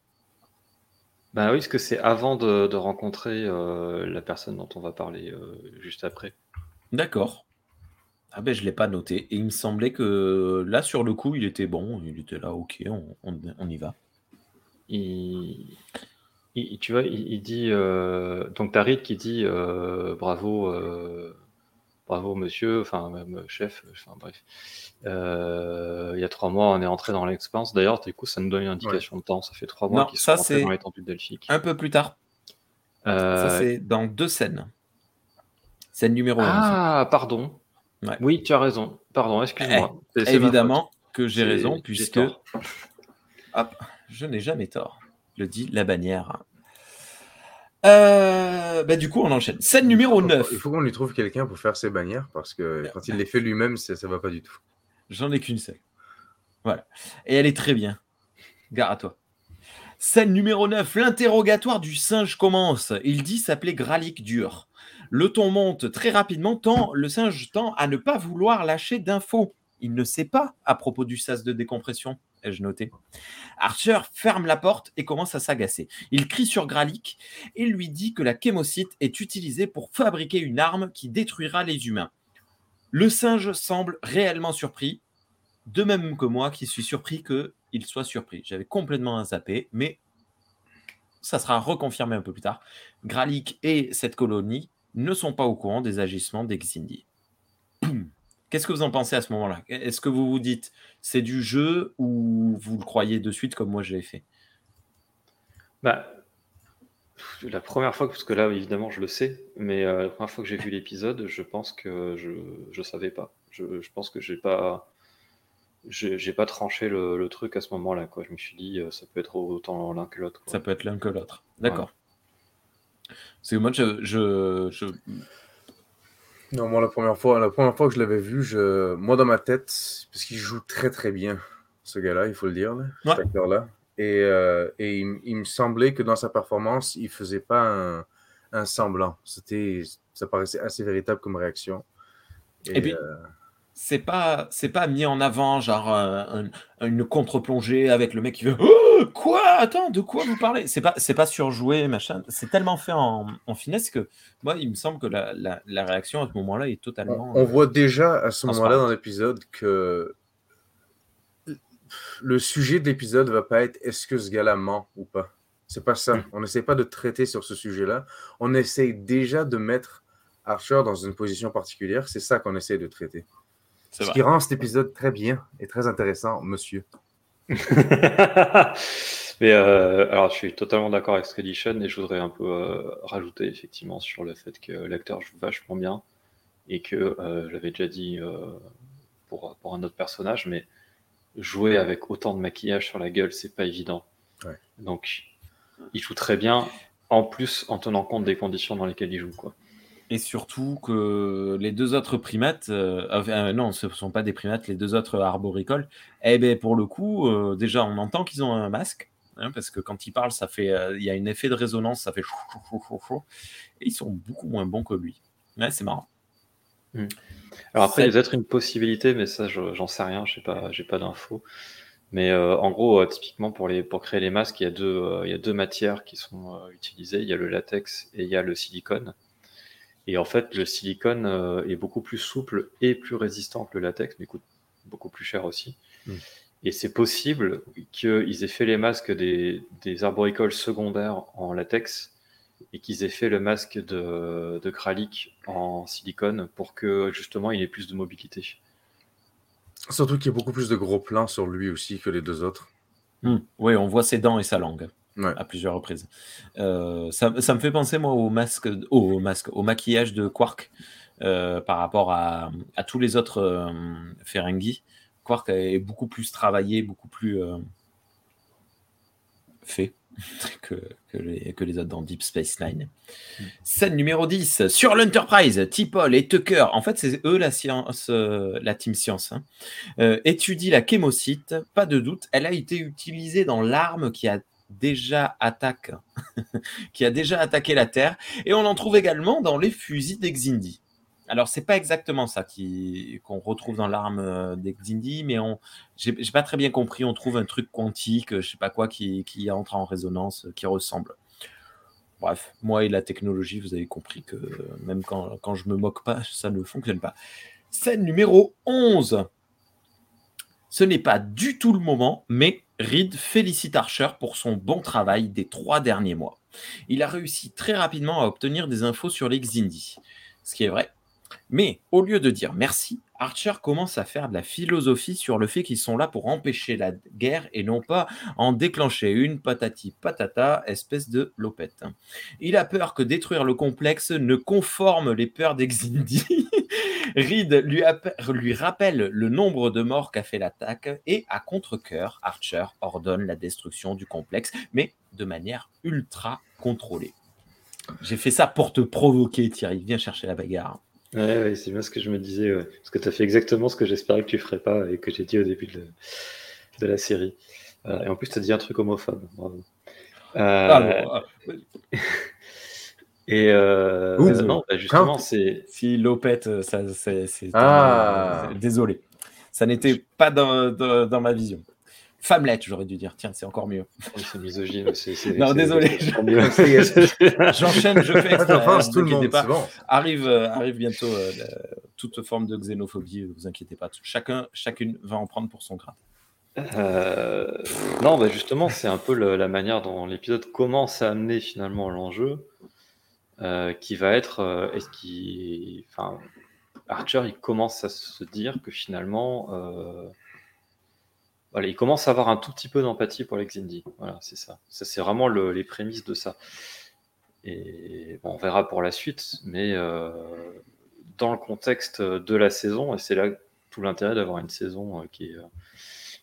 Ben oui, parce que c'est avant de, rencontrer euh, la personne dont on va parler juste après. D'accord. Ah ben je l'ai pas noté. Et il me semblait que là, sur le coup, il était bon. Il était là, ok, on, y va. Il, tu vois, il, dit euh, donc Tarit qui dit euh, bravo, euh, bravo monsieur, enfin même chef, enfin bref. il y a trois mois, on est entré dans l'expérience. D'ailleurs, du coup, ça nous donne une indication de temps. Ça fait trois mois qu'ils sont rentrés dans l'étendue de Delphique. Un peu plus tard. Ça c'est dans deux scènes. Scène numéro 1. Ah, pardon. Oui, tu as raison. Pardon, excuse-moi. Eh, évidemment que j'ai raison, puisque je n'ai jamais tort, le dit la bannière. Euh, bah, du coup, on enchaîne. Scène numéro 9. Il faut qu'on lui trouve quelqu'un pour faire ses bannières, parce que quand il les fait lui-même, ça ne va pas du tout. J'en ai qu'une seule. Voilà. Et elle est très bien. Gare à toi. Scène numéro 9. L'interrogatoire du singe commence. Il dit s'appeler Gralik Dur. Le ton monte très rapidement, tant le singe tend à ne pas vouloir lâcher d'infos. Il ne sait pas à propos du sas de décompression, ai-je noté. Archer ferme la porte et commence à s'agacer. Il crie sur Gralik et lui dit que la chémocyte est utilisée pour fabriquer une arme qui détruira les humains. Le singe semble réellement surpris, de même que moi qui suis surpris qu'il soit surpris. J'avais complètement zappé, mais ça sera reconfirmé un peu plus tard. Gralik et cette colonie ne sont pas au courant des agissements d'Exindi. Qu'est-ce que vous en pensez à ce moment-là? Est-ce que vous vous dites c'est du jeu ou vous le croyez de suite comme moi je l'ai fait? Bah, La première fois, parce que là évidemment je le sais, mais euh, la première fois que j'ai vu l'épisode, je pense que je ne savais pas. Je, pense que j'ai pas j'ai pas tranché le, truc à ce moment-là. Je me suis dit, euh, ça peut être autant l'un que l'autre. Ça peut être l'un que l'autre. D'accord. C'est moi, je, Non, moi, la première fois, la première fois que je l'avais vu, je... moi, dans ma tête, parce qu'il joue très, très bien, ce gars-là, il faut le dire, cet acteur-là. Et, euh, et il, me semblait que dans sa performance, il faisait pas un, semblant. C'était, ça paraissait assez véritable comme réaction. Et, puis, euh, c'est pas c'est pas mis en avant genre euh, une contre-plongée avec le mec qui veut oh, quoi? Attends de quoi vous parlez? C'est pas c'est pas surjoué machin. C'est tellement fait en, finesse que moi il me semble que la, la, réaction à ce moment-là est totalement on, voit déjà à ce moment-là dans l'épisode que le sujet de l'épisode va pas être est-ce que ce gars-là ment ou pas. C'est pas ça. Mm. on n'essaie pas de traiter sur ce sujet-là. On essaie déjà de mettre Archer dans une position particulière. C'est ça qu'on essaie de traiter ce qui rend cet épisode très bien et très intéressant, monsieur. Mais euh, alors, je suis totalement d'accord avec Scredition et je voudrais un peu euh, rajouter effectivement sur le fait que l'acteur joue vachement bien et que euh, j'avais déjà dit pour, pour, un autre personnage, mais jouer avec autant de maquillage sur la gueule, c'est pas évident. Donc, il joue très bien, en plus en tenant compte des conditions dans lesquelles il joue. Quoi. Et surtout que les deux autres primates, euh, euh, non, ce ne sont pas des primates, les deux autres arboricoles, eh ben pour le coup, euh, déjà on entend qu'ils ont un masque, hein, parce que quand ils parlent, ça fait, il y a un effet de résonance, ça fait chou, chou, chou, chou et ils sont beaucoup moins bons que lui. Ouais, c'est marrant. Hmm. Alors après, il y a peut-être une possibilité, mais ça, j'en sais rien, je n'ai pas, j'ai pas d'infos. Mais en gros, typiquement pour, les, pour créer les masques, il y a deux, il y a deux matières qui sont utilisées. Il y a le latex et il y a le silicone. Et en fait, le silicone euh, est beaucoup plus souple et plus résistant que le latex, mais coûte beaucoup plus cher aussi. Mm. Et c'est possible qu'ils aient fait les masques des, arboricoles secondaires en latex et qu'ils aient fait le masque de, de en silicone pour que justement il ait plus de mobilité. Surtout qu'il y a beaucoup plus de gros plans sur lui aussi que les deux autres. Mm. Oui, on voit ses dents et sa langue à plusieurs reprises. Euh, ça, me fait penser, moi, au masque, au, masque, au maquillage de Quark euh, par rapport à, tous les autres euh, Ferengi. Quark est beaucoup plus travaillé, beaucoup plus fait, que, les, que, les, autres dans Deep Space Nine. Mm. Scène numéro 10, sur l'Enterprise, T-Paul et Tucker, en fait c'est eux la science, euh, la team science, hein, euh, étudient la chémocyte, pas de doute, elle a été utilisée dans l'arme qui a déjà attaque, qui a déjà attaqué la Terre, et on en trouve également dans les fusils d'Exindi. Alors, c'est pas exactement ça qu'on retrouve dans l'arme euh, d'Exindi, mais on, j'ai, pas très bien compris. On trouve un truc quantique, je sais pas quoi, qui, qui entre en résonance, euh, qui ressemble. Bref, moi et la technologie, vous avez compris que même quand, quand je me moque pas, ça ne fonctionne pas. Scène numéro 11. Ce n'est pas du tout le moment, mais Reed félicite Archer pour son bon travail des trois derniers mois. Il a réussi très rapidement à obtenir des infos sur les Xindi. Ce qui est vrai, mais au lieu de dire merci, Archer commence à faire de la philosophie sur le fait qu'ils sont là pour empêcher la guerre et non pas en déclencher une patati patata, espèce de lopette. Il a peur que détruire le complexe ne conforme les peurs d'Exindi. Reed lui, lui, rappelle le nombre de morts qu'a fait l'attaque et à contre-coeur, Archer ordonne la destruction du complexe, mais de manière ultra contrôlée. J'ai fait ça pour te provoquer, Thierry. Viens chercher la bagarre. Ouais, c'est bien ce que je me disais. Parce que tu as fait exactement ce que j'espérais que tu ferais pas et que j'ai dit au début de, la série. Euh, et en plus, tu as dit un truc homophobe. Bravo. Euh, ah, et euh, non, bah, justement, c'est. Si Lopette, ça, c'est. Ah. Désolé. Ça n'était pas dans, dans ma vision. Femmelette, j'aurais dû dire. Tiens, c'est encore mieux. c'est misogyne. non, désolé. J'enchaîne, je fais exprès. tout le monde, pas. Arrive, euh, arrive bientôt euh, toute forme de xénophobie, ne vous inquiétez pas. Chacun, chacune va en prendre pour son grade. Euh, non, bah justement, c'est un peu la manière dont l'épisode commence à amener finalement l'enjeu, qui va être, est-ce enfin, Archer, il commence à se dire que finalement, il commence à avoir un tout petit peu d'empathie pour les Xindi. Voilà, c'est ça. Ça, c'est vraiment les prémices de ça. Et on verra pour la suite, mais euh, dans le contexte de la saison, et c'est là tout l'intérêt d'avoir une saison euh, qui est,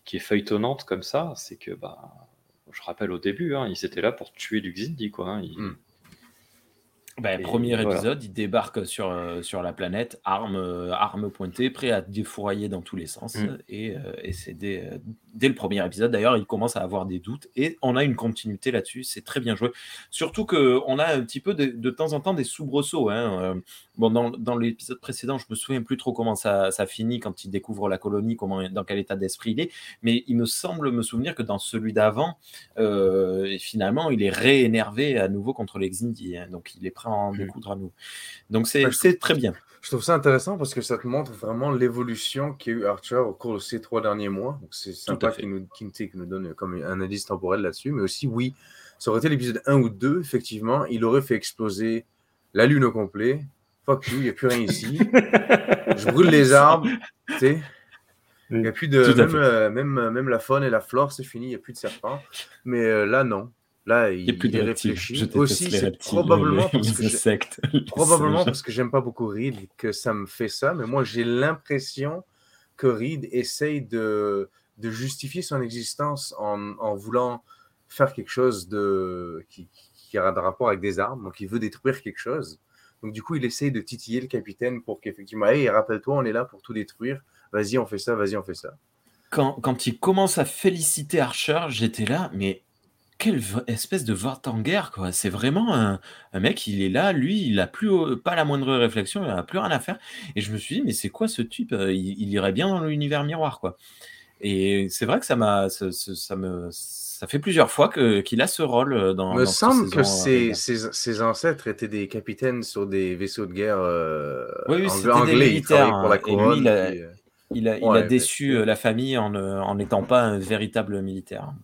qui est feuilletonnante comme ça, c'est que, bah, je rappelle au début, hein, ils étaient là pour tuer du Xindi, quoi. Hein. Hmm. Ben, premier épisode, il débarque sur, euh, sur la planète, arme, euh, arme pointée, prêt à défourailler dans tous les sens. Mm. Et, euh, et c'est dès, dès, le premier épisode, d'ailleurs, il commence à avoir des doutes. Et on a une continuité là-dessus, c'est très bien joué. Surtout qu'on a un petit peu de, de, temps en temps des soubresauts. Hein. Bon, dans, dans l'épisode précédent, je me souviens plus trop comment ça, ça finit quand il découvre la colonie, comment, dans quel état d'esprit il est. Mais il me semble me souvenir que dans celui d'avant, finalement, il est réénervé à nouveau contre les Xindi. Hein. Donc, il est prêt en mmh. découdre à nous. Donc c'est très bien. Je trouve ça intéressant parce que ça te montre vraiment l'évolution qu'a eu Archer au cours de ces trois derniers mois. C'est sympa qu'il nous, nous, donne comme un indice temporel là-dessus. Mais aussi, oui, ça aurait été l'épisode 1 ou 2, effectivement, il aurait fait exploser la Lune au complet. Fuck you, il n'y a plus rien ici. Je brûle les arbres. Tu sais. Il n'y a plus de. Même, euh, même, même, la faune et la flore, c'est fini, il n'y a plus de serpents. Mais euh, là, non. Là, il, il, plus de réfléchi. Aussi, c'est probablement, parce que probablement parce que j'aime pas beaucoup Reed que ça me fait ça. Mais moi, j'ai l'impression que Reed essaye de, de justifier son existence en, en, voulant faire quelque chose de, qui, qui a de rapport avec des armes. Donc, il veut détruire quelque chose. Donc, du coup, il essaye de titiller le capitaine pour qu'effectivement, hey, rappelle-toi, on est là pour tout détruire. Vas-y, on fait ça, vas-y, on fait ça. Quand, quand il commence à féliciter Archer, j'étais là, mais quelle espèce de guerre quoi. C'est vraiment un, mec, il est là, lui, il a plus pas la moindre réflexion, il a plus rien à faire. Et je me suis dit, mais c'est quoi ce type euh, il, irait bien dans l'univers miroir, quoi. Et c'est vrai que ça m'a, ça, me, ça fait plusieurs fois que qu'il a ce rôle euh, dans. Il me semble que euh, ses, ancêtres étaient des capitaines sur des vaisseaux de guerre oui, oui, anglais, des militaires. Pour la couronne, et lui, il a, il a, déçu la famille en n'étant pas un véritable militaire.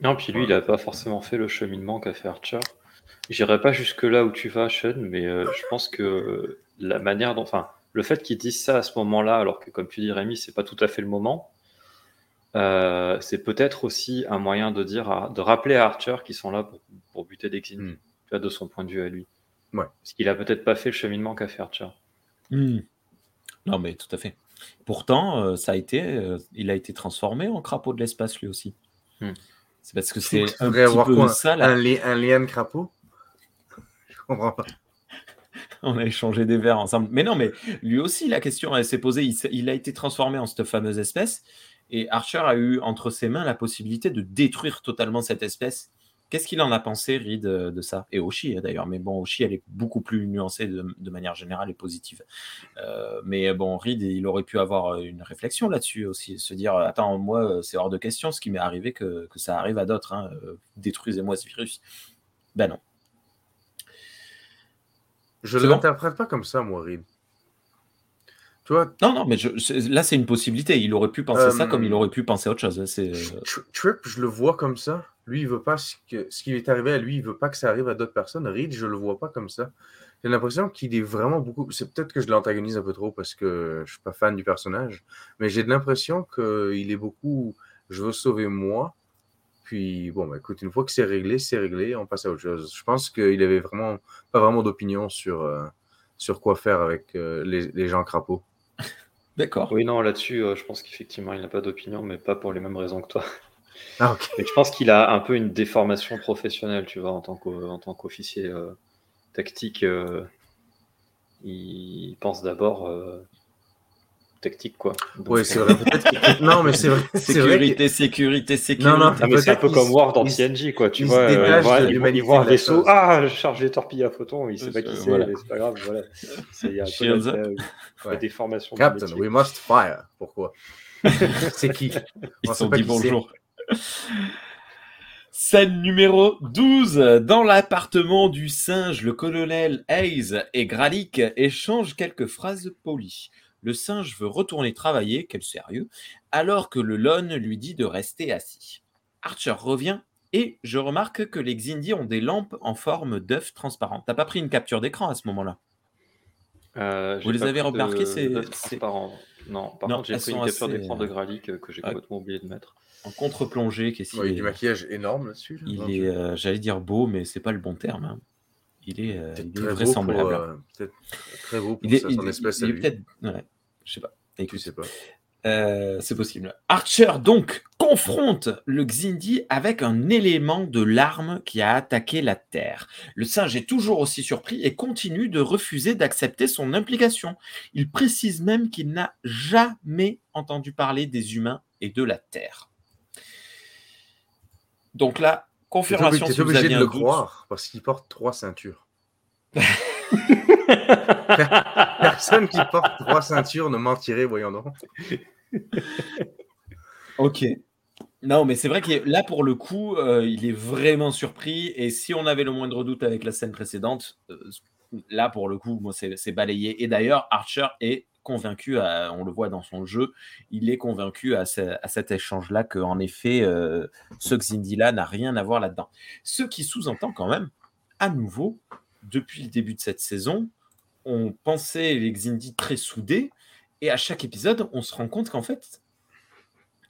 Non, puis lui, il n'a pas forcément fait le cheminement qu'a fait Archer. J'irai pas jusque là où tu vas, Sean, mais euh, je pense que la manière dont, enfin, le fait qu'ils disent ça à ce moment-là, alors que comme tu dis, Rémi, c'est pas tout à fait le moment, euh, c'est peut-être aussi un moyen de dire, de rappeler à Archer qu'ils sont là pour, buter des hmm. tu vois, de son point de vue à lui. Ouais. Parce qu'il a peut-être pas fait le cheminement qu'a fait Archer. Hmm. Non, mais tout à fait. Pourtant, euh, ça a été, il a été transformé en crapaud de l'espace lui aussi. Hmm. C'est parce que c'est un petit avoir peu quoi, ça, là. Un, li- un lien de crapaud? Je comprends pas. On a échangé des verres ensemble. Mais non, mais lui aussi, la question, elle s'est posée. Il a été transformé en cette fameuse espèce. Et Archer a eu entre ses mains la possibilité de détruire totalement cette espèce. Qu'est-ce qu'il en a pensé, Reed, euh, de ça? Et Oshi, hein, d'ailleurs. Mais bon, Oshi, elle est beaucoup plus nuancée de, de manière générale et positive. Euh, mais bon, Reed, il aurait pu avoir une réflexion là-dessus aussi. Se dire, attends, moi, c'est hors de question ce qui m'est arrivé que, que ça arrive à d'autres. hein. Euh, Détruisez-moi ce virus. Ben non. Je ne bon? l'interprète pas comme ça, moi, Reed. Tu vois, Non, non, mais je- là, c'est une possibilité. Il aurait pu penser ça Euh, comme il aurait pu penser autre chose. hein. Euh, Trip, je le vois comme ça. Lui, il veut pas ce, que, ce qui est arrivé à lui, il veut pas que ça arrive à d'autres personnes. Reed, je le vois pas comme ça. J'ai l'impression qu'il est vraiment beaucoup. C'est peut-être que je l'antagonise un peu trop parce que je suis pas fan du personnage, mais j'ai l'impression qu'il est beaucoup. Je veux sauver moi. Puis bon, bah, écoute, une fois que c'est réglé, c'est réglé, on passe à autre chose. Je pense qu'il avait vraiment pas vraiment d'opinion sur euh, sur quoi faire avec euh, les, les gens crapauds. D'accord. Oui, non, là-dessus, euh, je pense qu'effectivement, il n'a pas d'opinion, mais pas pour les mêmes raisons que toi. Ah ok. Et je pense qu'il a un peu une déformation professionnelle, tu vois, en tant qu'officier euh, tactique. euh, il pense d'abord euh, tactique, quoi. Donc, Oui, c'est euh, vrai. Peut-être qu'il- Non, mais c'est vrai. c'est vrai que- Sécurité, sécurité, sécurité. Non, non, Ah, mais c'est un peu comme Ward dans TNG, quoi. Tu il vois, euh, voilà, de il, il voit un vaisseau. Ah, je charge les torpilles à photons. Il sait pas qui Euh, c'est, voilà. mais c'est pas grave. Voilà. C'est il y a un peu la, la- déformation. Captain, we must fire. Pourquoi? C'est qui? Ils On se sont dit bonjour. Scène numéro 12. Dans l'appartement du singe, le colonel Hayes et Gralik échangent quelques phrases polies. Le singe veut retourner travailler, quel sérieux, alors que le lone lui dit de rester assis. Archer revient et je remarque que les Xindi ont des lampes en forme d'œuf transparent. T'as pas pris une capture d'écran à ce moment-là? Euh, Vous les avez remarqués, c'est- d'œufs transparents. Non, par Non, contre, j'ai pris une capture assez, d'écran euh, de Gralik euh, que j'ai ah. complètement oublié de mettre. En contre-plongée, qu'est-ce qu'il Ouais, Il y a est- du maquillage énorme là-dessus. là, Il est, euh, j'allais dire beau, mais c'est pas le bon terme. hein. Il est, euh, il est très beau vraisemblable. pour, euh, peut-être très beau pour il est, sa- il- son il- espèce il à est lui. peut-être, ouais, je sais pas. Tu Écoute, sais pas. Euh, c'est possible. Archer donc confronte le Xindi avec un élément de l'arme qui a attaqué la Terre. Le singe est toujours aussi surpris et continue de refuser d'accepter son implication. Il précise même qu'il n'a jamais entendu parler des humains et de la Terre. Donc là, confirmation es si vous obligé aviez de le doute. croire parce qu'il porte trois ceintures. Personne qui porte trois ceintures ne mentirait, voyons donc. Ok. Non, mais c'est vrai que là, pour le coup, euh, il est vraiment surpris. Et si on avait le moindre doute avec la scène précédente, euh, là, pour le coup, c'est balayé. Et d'ailleurs, Archer est convaincu, on le voit dans son jeu, il est convaincu à cet échange-là qu'en effet, euh, ce Xindi-là n'a rien à voir là-dedans. Ce qui sous-entend quand même, à nouveau, depuis le début de cette saison, on pensait les Xindi très soudés. Et à chaque épisode, on se rend compte qu'en fait,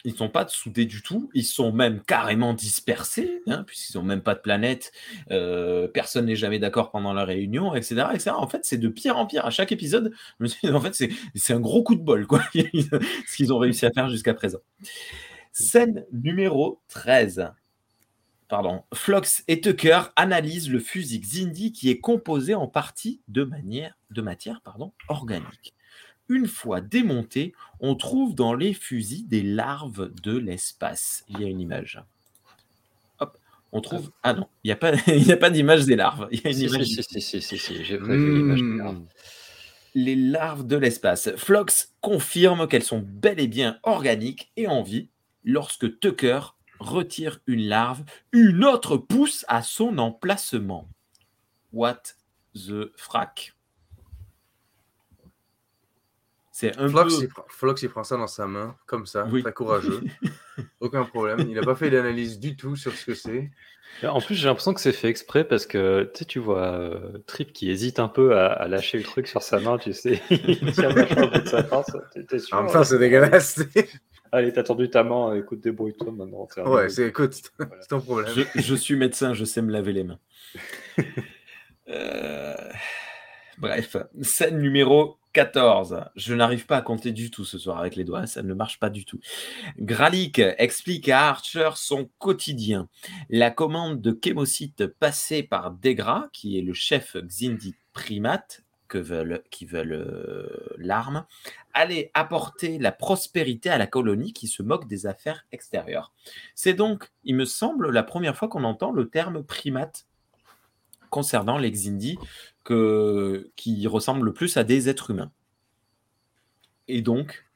ils sont pas soudés du tout. Ils sont même carrément dispersés, hein, puisqu'ils n'ont même pas de planète. euh, personne n'est jamais d'accord pendant la réunion, etc., etc. En fait, c'est de pire en pire. À chaque épisode, je me suis dit, en fait, c'est un gros coup de bol, quoi, ce qu'ils ont réussi à faire jusqu'à présent. Scène numéro 13. Pardon. Flox et Tucker analysent le fusil Xindi qui est composé en partie de, manière, de matière pardon, organique. Une fois démonté, on trouve dans les fusils des larves de l'espace. Il y a une image. Hop, on trouve. Ah non, il n'y a pas, il n'y a pas d'image des larves. Il y a une Si, image. si, si, si, si, si, j'ai prévu l'image. Mmh. Les larves de l'espace. Flox confirme qu'elles sont bel et bien organiques et en vie. Lorsque Tucker retire une larve, une autre pousse à son emplacement. What the frac C'est un Flox, peu. il prend, Flox, il prend ça dans sa main, comme ça, Oui. très courageux. Aucun problème. Il n'a pas fait d'analyse du tout sur ce que c'est. En plus, j'ai l'impression que c'est fait exprès parce que tu vois euh, Trip qui hésite un peu à, à lâcher le truc sur sa main, tu sais. Il tient vachement de sa pince. T'es- T'es sûr En même temps, c'est dégueulasse. Allez, t'as tendu ta main, écoute, débrouille-toi maintenant. ouais, c'est, écoute, c'est Voilà. ton problème. Je, je suis médecin, je sais me laver les mains. Euh, Bref, scène numéro 14. Je n'arrive pas à compter du tout ce soir avec les doigts, ça ne marche pas du tout. Gralik explique à Archer son quotidien. La commande de chémocyte passée par Degra, qui est le chef Xindi primate, qui veulent euh, l'arme, allait apporter la prospérité à la colonie qui se moque des affaires extérieures. C'est donc, il me semble, la première fois qu'on entend le terme primate concernant les Xindi qui ressemblent le plus à des êtres humains. Et donc,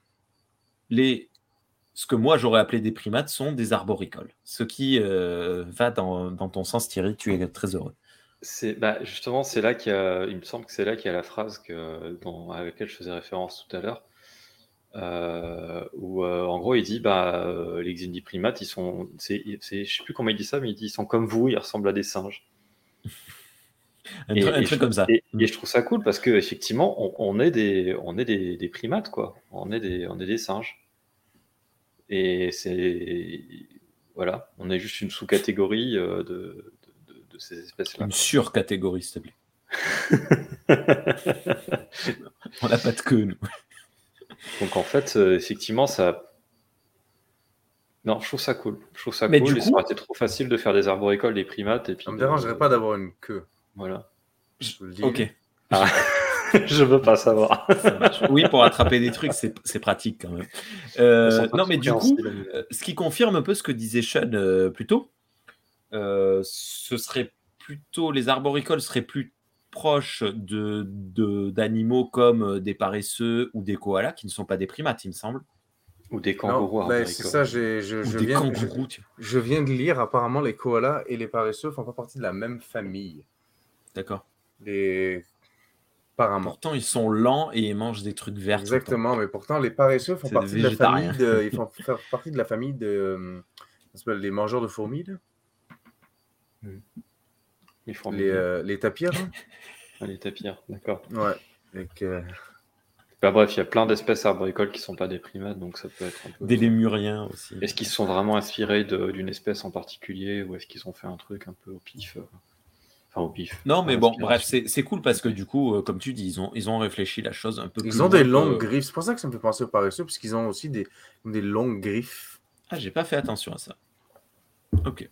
ce que moi j'aurais appelé des primates sont des arboricoles. Ce qui euh, va dans, ton sens, Thierry, tu es très heureux. C'est bah, justement c'est là qu'il y a, il me semble que c'est là qu'il y a la phrase que, dont, à laquelle je faisais référence tout à l'heure, euh, où euh, en gros il dit bah les Xindi primates ils sont, c'est, je sais plus comment il dit ça, mais il dit ils sont comme vous, ils ressemblent à des singes. un, et, truc comme ça. Et, je trouve ça cool parce que effectivement on, on est des, on est des, des, primates quoi, on est des, on est des singes. Et c'est voilà, on est juste une sous-catégorie de ces espèces-là. Une surcatégorie, s'il te plaît. On n'a pas de queue, nous. Donc en fait, euh, effectivement, ça. Non, je trouve ça cool. Je trouve ça Mais cool. Du coup... Ça aurait été trop facile de faire des arboricoles, des primates. Et puis ça me dérangerait pas d'avoir une queue. Voilà. Ok. Ah. je veux pas savoir. oui, pour attraper des trucs, c'est pratique quand même. Euh, non, mais du coup, euh, ce qui confirme un peu ce que disait Sean plus tôt, euh, ce serait plutôt les arboricoles seraient plus proches de, d'animaux comme euh, des paresseux ou des koalas qui ne sont pas des primates, il me semble. Ou des kangourous. Ben, c'est ça, je, viens, je, viens de lire, apparemment, les koalas et les paresseux font pas partie de la même famille. D'accord. Les... Apparemment. Pourtant, ils sont lents et ils mangent des trucs verts. Exactement, mais pourtant, les paresseux font partie de la famille de... Ils font partie de la famille de... Euh, les mangeurs de fourmis, Les, euh, les tapirs ah, Les tapirs, d'accord. Ouais. Avec, bah, bref, il y a plein d'espèces arboricoles qui ne sont pas des primates, donc ça peut être un peu. Des lémuriens aussi. Est-ce qu'ils se sont vraiment inspirés d'une espèce en particulier ou est-ce qu'ils ont fait un truc un peu au pif euh, Enfin, au pif. Non, mais bon, bref, c'est cool parce que du coup, euh, comme tu dis, ils ont, ils ont réfléchi la chose un peu ils plus. Ils ont des longues griffes. C'est pour ça que ça me fait penser aux paresseux, parce qu'ils ont aussi des, des longues griffes. Ah, j'ai pas fait attention à ça. Ok.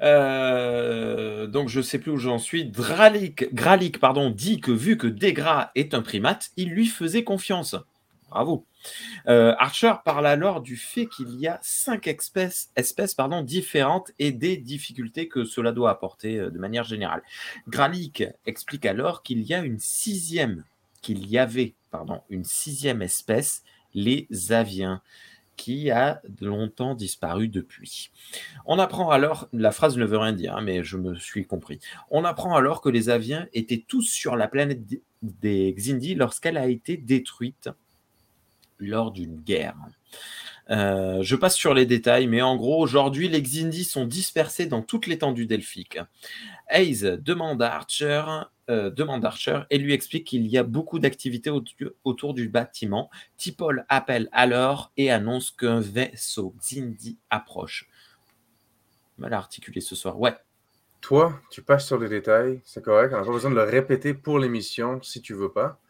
Euh, donc je sais plus où j'en suis. Dralik, Gralik pardon, dit que vu que Degra est un primate, il lui faisait confiance. Bravo. Euh, Archer parle alors du fait qu'il y a cinq espèces, différentes et des difficultés que cela doit apporter euh, de manière générale. Gralik explique alors qu'il y a une sixième, qu'il y avait une sixième espèce, les aviens qui a longtemps disparu depuis. On apprend alors, la phrase ne veut rien dire, hein, mais je me suis compris. On apprend alors que les aviens étaient tous sur la planète des Xindi lorsqu'elle a été détruite lors d'une guerre. Euh, je passe sur les détails, mais en gros, aujourd'hui, les Xindi sont dispersés dans toute l'étendue delphique. Hayes demande à Archer, euh, demande Archer et lui explique qu'il y a beaucoup d'activités autour du bâtiment. Tipol appelle alors et annonce qu'un vaisseau Xindi approche. Mal articulé ce soir. Ouais. Toi, tu passes sur les détails, c'est correct. On pas besoin de le répéter pour l'émission si tu veux pas.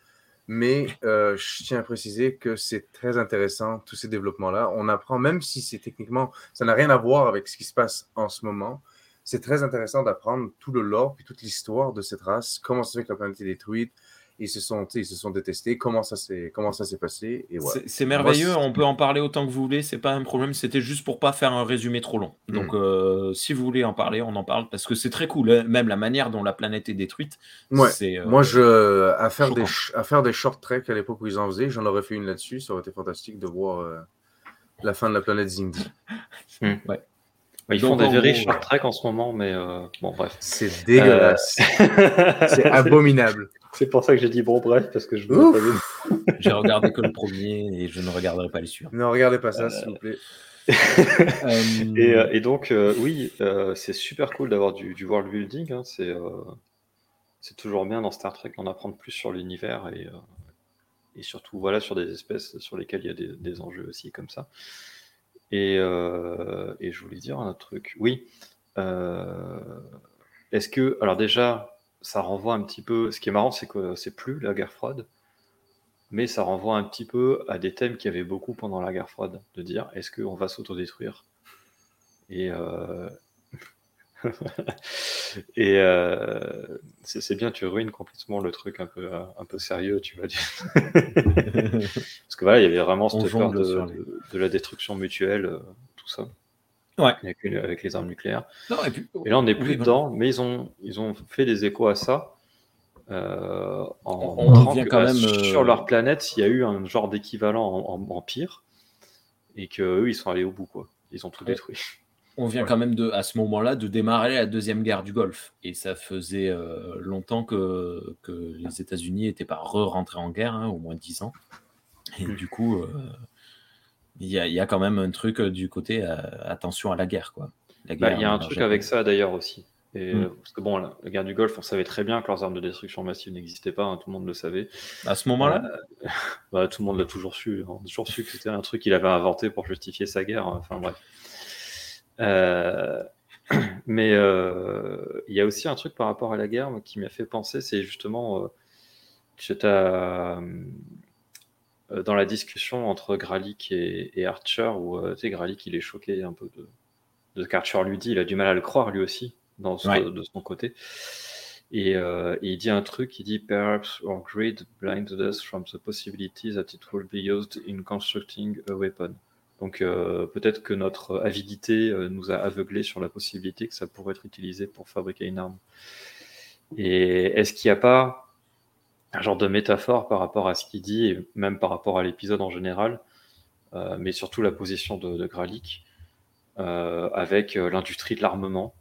Mais euh, je tiens à préciser que c'est très intéressant, tous ces développements-là. On apprend, même si c'est techniquement, ça n'a rien à voir avec ce qui se passe en ce moment, c'est très intéressant d'apprendre tout le lore et toute l'histoire de cette race, comment ça fait que la planète est détruite, ils se sont, ils se sont détestés, comment ça s'est, comment ça s'est passé? Et. C'est merveilleux, on peut en parler autant que vous voulez, c'est pas un problème. C'était juste pour pas faire un résumé trop long. Hmm. Donc, euh, si vous voulez en parler, on en parle parce que c'est très cool. Même la manière dont la planète est détruite. Ouais. Euh, Moi, je, à faire des, à faire des short treks à l'époque où ils en faisaient, j'en aurais fait une là-dessus. Ça aurait été fantastique de voir euh, la fin de la planète Zindi. Ouais. Ils font des very short trek en ce moment, mais bon, bref. C'est dégueulasse. c'est abominable. C'est pour ça que j'ai dit bon bref, parce que je pas J'ai regardé que le premier et je ne regarderai pas les suivants. Ne regardez pas ça, s'il vous plaît. Euh, euh, et, donc, euh, oui, c'est super cool d'avoir du, world building. Hein. c'est toujours bien dans Star Trek d'en apprendre plus sur l'univers et, et, surtout voilà, sur des espèces sur lesquelles il y a des, des enjeux aussi comme ça. Et, et, je voulais dire un autre truc. Oui. Est-ce que, alors déjà, ça renvoie un petit peu. Ce qui est marrant, c'est que c'est plus la guerre froide. mais ça renvoie un petit peu à des thèmes qu'il y avait beaucoup pendant la guerre froide, de dire est-ce qu'on va s'autodétruire? Et, euh, et euh, c'est bien, tu ruines complètement le truc un peu, un peu sérieux, tu vas dire. Parce que voilà, il y avait vraiment cette peur de, la destruction mutuelle, euh, tout ça. Ouais. Avec, les armes nucléaires. et, là, on n'est plus dedans, mais ils ont, ils ont fait des échos à ça. Euh, en on, que, quand même, sur leur planète, il y a eu un genre d'équivalent en, pire et qu'eux, ils sont allés au bout. Quoi. Ils ont tout détruit on vient quand même de, à ce moment-là de démarrer la deuxième guerre du Golfe. Et ça faisait euh, longtemps que, que les États-Unis n'étaient pas re-rentrés en guerre, hein, au moins dix ans. Et mm. du coup, euh, il y, a, quand même un truc euh, du côté attention à la guerre. Quoi. Bah, il y a un truc avec ça d'ailleurs aussi. Et, mm. Parce que bon, la, guerre du Golfe, on savait très bien que leurs armes de destruction massive n'existaient pas, hein, tout le monde le savait. À ce moment-là? Bah, Tout le monde l'a toujours su. On a toujours su que c'était un truc qu'il avait inventé pour justifier sa guerre. Enfin bref. Euh, mais euh, il y a aussi un truc par rapport à la guerre qui m'a fait penser, c'est justement euh, dans la discussion entre Gralik et, Archer, où Gralik il est choqué un peu de, de ce qu'Archer lui dit, il a du mal à le croire lui aussi, dans de son côté. Et, il dit un truc, il dit Perhaps our greed blinded us from the possibility that it will be used in constructing a weapon. Donc euh, peut-être que notre avidité euh, nous a aveuglés sur la possibilité que ça pourrait être utilisé pour fabriquer une arme. Et est-ce qu'il n'y a pas un genre de métaphore par rapport à ce qu'il dit, et même par rapport à l'épisode en général, euh, mais surtout la position de, de Gralik, avec l'industrie de l'armement,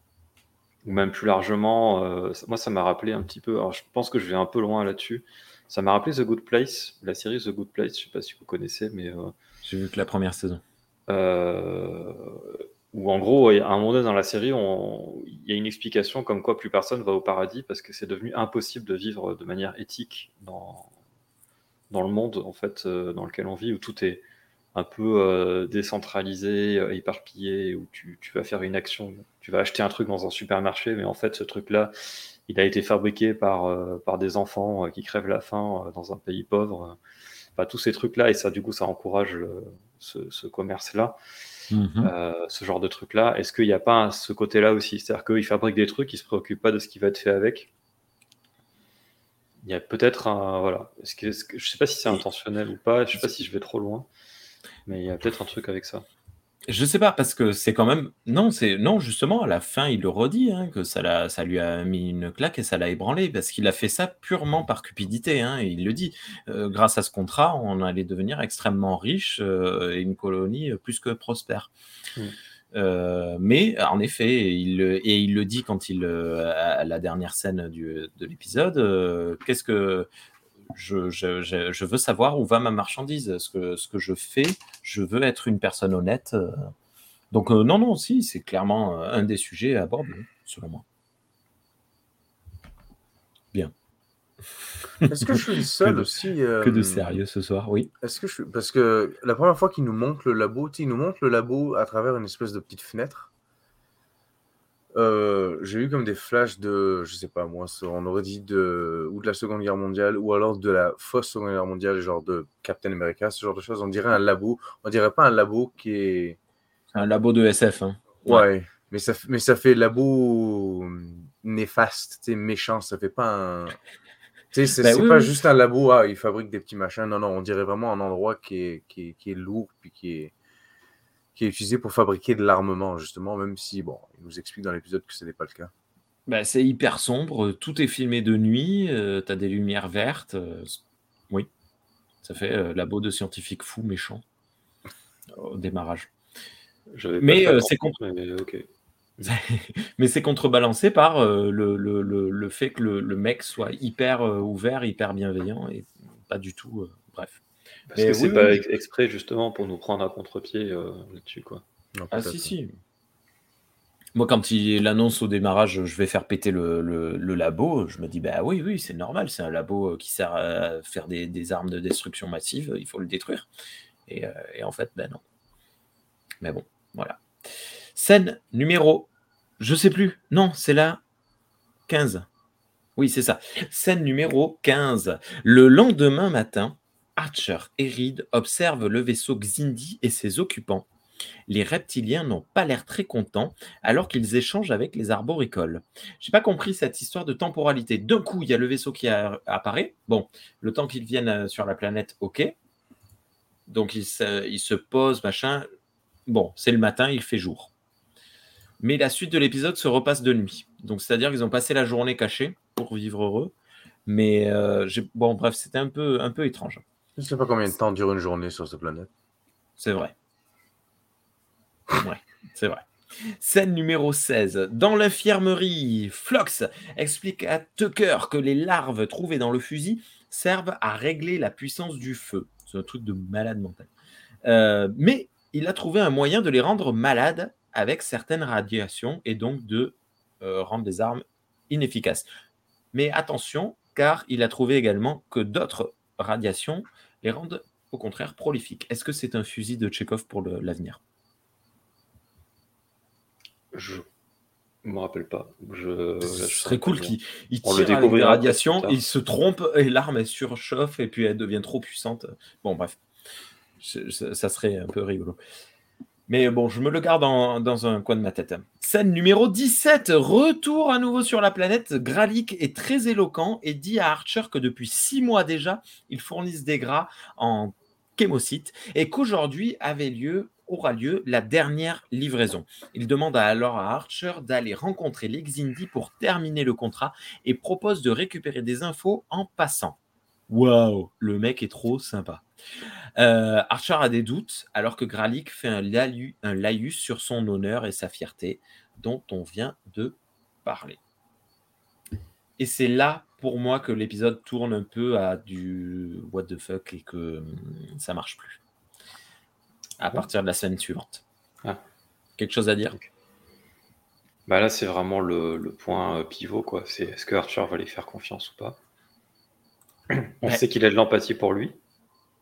ou même plus largement, moi ça m'a rappelé un petit peu, alors je pense que je vais un peu loin là-dessus, ça m'a rappelé The Good Place, la série The Good Place, je ne sais pas si vous connaissez, mais j'ai vu que la première saison. Euh, où en gros, à un moment donné dans la série, il y a une explication comme quoi plus personne va au paradis parce que c'est devenu impossible de vivre de manière éthique dans, le monde en fait euh, dans lequel on vit, où tout est un peu euh, décentralisé, éparpillé, où tu, vas faire une action, tu vas acheter un truc dans un supermarché, mais en fait ce truc-là, il a été fabriqué par des enfants qui crèvent la faim dans un pays pauvre tous ces trucs-là, et ça, du coup, ça encourage ce, commerce-là, mhm. euh, ce genre de trucs-là. Est-ce qu'il n'y a pas ce côté-là aussi? C'est-à-dire qu'ils fabriquent des trucs, ils ne se préoccupent pas de ce qui va être fait avec. Il y a peut-être un. Voilà. Est-ce que, je ne sais pas si c'est intentionnel ou pas, je ne sais pas si je vais trop loin, mais il y a peut-être un truc avec ça. Je sais pas, parce que c'est quand même. Non, c'est non, justement, à la fin, il le redit, hein, que ça, ça lui a mis une claque et ça l'a ébranlé, parce qu'il a fait ça purement par cupidité. Hein, et il le dit. Euh, grâce à ce contrat, on allait devenir extrêmement riche euh, et une colonie plus que prospère. Mmh. Euh, mais en effet, il, et il le dit quand il à la dernière scène du, de l'épisode. Qu'est-ce que je, veux savoir où va ma marchandise. Ce que, ce que je fais, je veux être une personne honnête. Euh. Donc, euh, non, non, si, c'est clairement euh, un des sujets à aborder, selon moi. Bien. Est-ce que je suis le seul aussi Que de sérieux ce soir, oui. Est-ce que je Parce que la première fois qu'il nous montre le labo, il nous montre le labo à travers une espèce de petite fenêtre. Euh, j'ai eu comme des flashs de, je sais pas moi, on aurait dit de, ou de la Seconde Guerre mondiale, ou alors de la fausse Seconde Guerre mondiale, genre de Captain America, ce genre de choses. On dirait un labo. On dirait pas un labo qui est. Un labo de SF. Hein. Ouais, Mais, ça, mais ça fait labo néfaste, méchant. Ça fait pas un. c'est ben pas juste un labo, ah, il fabrique des petits machins. Non, non, on dirait vraiment un endroit qui est, qui est, qui est lourd, puis qui est qui est utilisé pour fabriquer de l'armement, justement, même si, bon, il nous explique dans l'épisode que ce n'est pas le cas. Bah, c'est hyper sombre, tout est filmé de nuit, euh, tu as des lumières vertes. Euh, oui, ça fait euh, labo de scientifiques fous méchants au démarrage. Mais c'est mais c'est contrebalancé par le, le, le, fait que le, mec soit hyper ouvert, hyper bienveillant et pas du tout. bref. Parce que c'est pas exprès justement pour nous prendre à contre-pied euh, là-dessus, quoi. ah si, si. Moi, quand il l'annonce au démarrage, je vais faire péter le, le, labo, je me dis, bah oui, oui, c'est normal, c'est un labo euh, qui sert à faire des, des, armes de destruction massive, il faut le détruire. Et, euh, et, en fait, ben non. Mais bon, voilà. Scène numéro, je sais plus, non, c'est la 15. Oui, c'est ça. Scène numéro 15. Le lendemain matin, Archer et Reed observent le vaisseau Xindi et ses occupants. Les reptiliens n'ont pas l'air très contents alors qu'ils échangent avec les arboricoles. J'ai pas compris cette histoire de temporalité. D'un coup, il y a le vaisseau qui apparaît. Bon, le temps qu'ils viennent euh, sur la planète, ok. Donc ils se, posent, machin. Bon, c'est le matin, il fait jour. Mais la suite de l'épisode se repasse de nuit. Donc c'est-à-dire qu'ils ont passé la journée cachée pour vivre heureux. Mais euh, bon, bref, c'était un peu étrange. Je sais pas combien de temps dure une journée sur cette planète. C'est vrai. Ouais, c'est vrai. Scène numéro 16. Dans l'infirmerie, Flox explique à Tucker que les larves trouvées dans le fusil servent à régler la puissance du feu. C'est un truc de malade mental. Euh, mais il a trouvé un moyen de les rendre malades avec certaines radiations et donc de euh, rendre les armes inefficaces. Mais attention, car il a trouvé également que d'autres radiations les rendent au contraire prolifiques. Est-ce que c'est un fusil de Chekhov pour l'avenir? Je me rappelle pas. Je, je Ce serait cool qu'il tire avec des radiations, il se trompe et l'arme elle surchauffe et puis elle devient trop puissante. Bon, bref, Je- je- ça serait un peu rigolo. Mais bon, je me le garde en- dans un coin de ma tête. Scène numéro 17. Retour à nouveau sur la planète. Gralik est très éloquent et dit à Archer que depuis six mois déjà, ils fournissent des gras en chémocytes et qu'aujourd'hui avait lieu, aura lieu la dernière livraison. Il demande alors à Archer d'aller rencontrer les Xindi pour terminer le contrat et propose de récupérer des infos en passant. Waouh, le mec est trop sympa. Euh, Archer a des doutes alors que Gralik fait un, laïus sur son honneur et sa fierté dont on vient de parler. Et c'est là pour moi que l'épisode tourne un peu à du what the fuck et que hum, ça marche plus. À partir de la scène suivante. Ah. Quelque chose à dire? Bah là, c'est vraiment le, le point euh, pivot, quoi. C'est est-ce que Archer va lui faire confiance ou pas? On Ouais. sait qu'il a de l'empathie pour lui,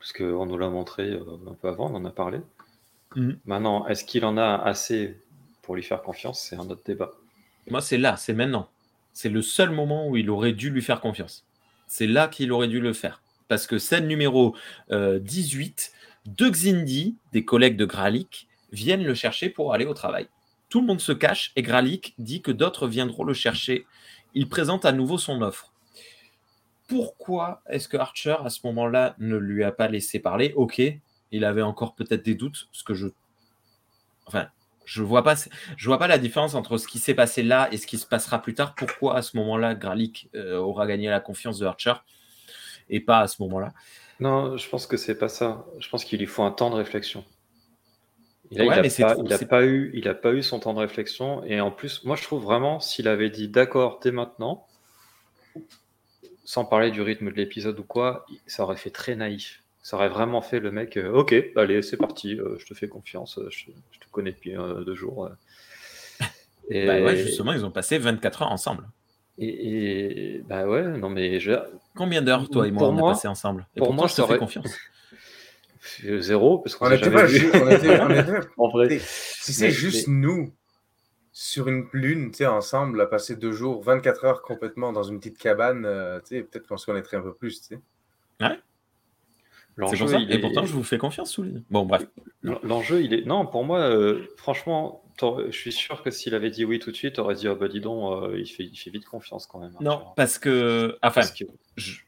parce qu'on nous l'a montré euh, un peu avant, on en a parlé. Mhm. Maintenant, est-ce qu'il en a assez pour lui faire confiance? C'est un autre débat. Moi, c'est là, c'est maintenant. C'est le seul moment où il aurait dû lui faire confiance. C'est là qu'il aurait dû le faire. Parce que scène numéro euh, 18, deux Xindi, des collègues de Gralik, viennent le chercher pour aller au travail. Tout le monde se cache et Gralik dit que d'autres viendront le chercher. Il présente à nouveau son offre. Pourquoi est-ce que Archer, à ce moment-là, ne lui a pas laissé parler? Ok, il avait encore peut-être des doutes, ce que je... Enfin, je vois pas, je vois pas la différence entre ce qui s'est passé là et ce qui se passera plus tard. Pourquoi à ce moment-là, Gralik euh, aura gagné la confiance de Archer et pas à ce moment-là? Non, je pense que c'est pas ça. Je pense qu'il lui faut un temps de réflexion. Et là, Ouais, il n'a pas, il a pas eu, il a pas eu son temps de réflexion. Et en plus, moi, je trouve vraiment, s'il avait dit d'accord dès maintenant, sans parler du rythme de l'épisode ou quoi, ça aurait fait très naïf. Ça aurait vraiment fait le mec, euh, ok, allez, c'est parti, euh, je te fais confiance, euh, je, je te connais depuis euh, deux jours. euh. Et, Bah ouais, justement, ils ont passé 24 heures ensemble. et, et- bah ouais, non mais je, Combien d'heures, toi et moi, Pour on moi- a passé ensemble? Et pour pourtant, moi, je te fais confiance. zéro parce qu'on On s'est était jamais pas vu. on était- on était- en vrai. Si c'est Mais- juste nous sur une lune, tu sais, ensemble, à passer deux jours, 24 heures complètement dans une petite cabane, euh, tu sais, peut-être qu'on se connaîtrait un peu plus, tu sais. C'est L'enjeu, Et pourtant, je vous fais confiance, Souline. Bon, bref. L'enjeu, il est. Non, pour moi, euh, franchement, je suis sûr que s'il avait dit oui tout de suite, t'aurais dit, ah bah dis donc, euh, il, fait, il fait vite confiance quand même. hein, Non, parce que. Enfin, Parce que- je-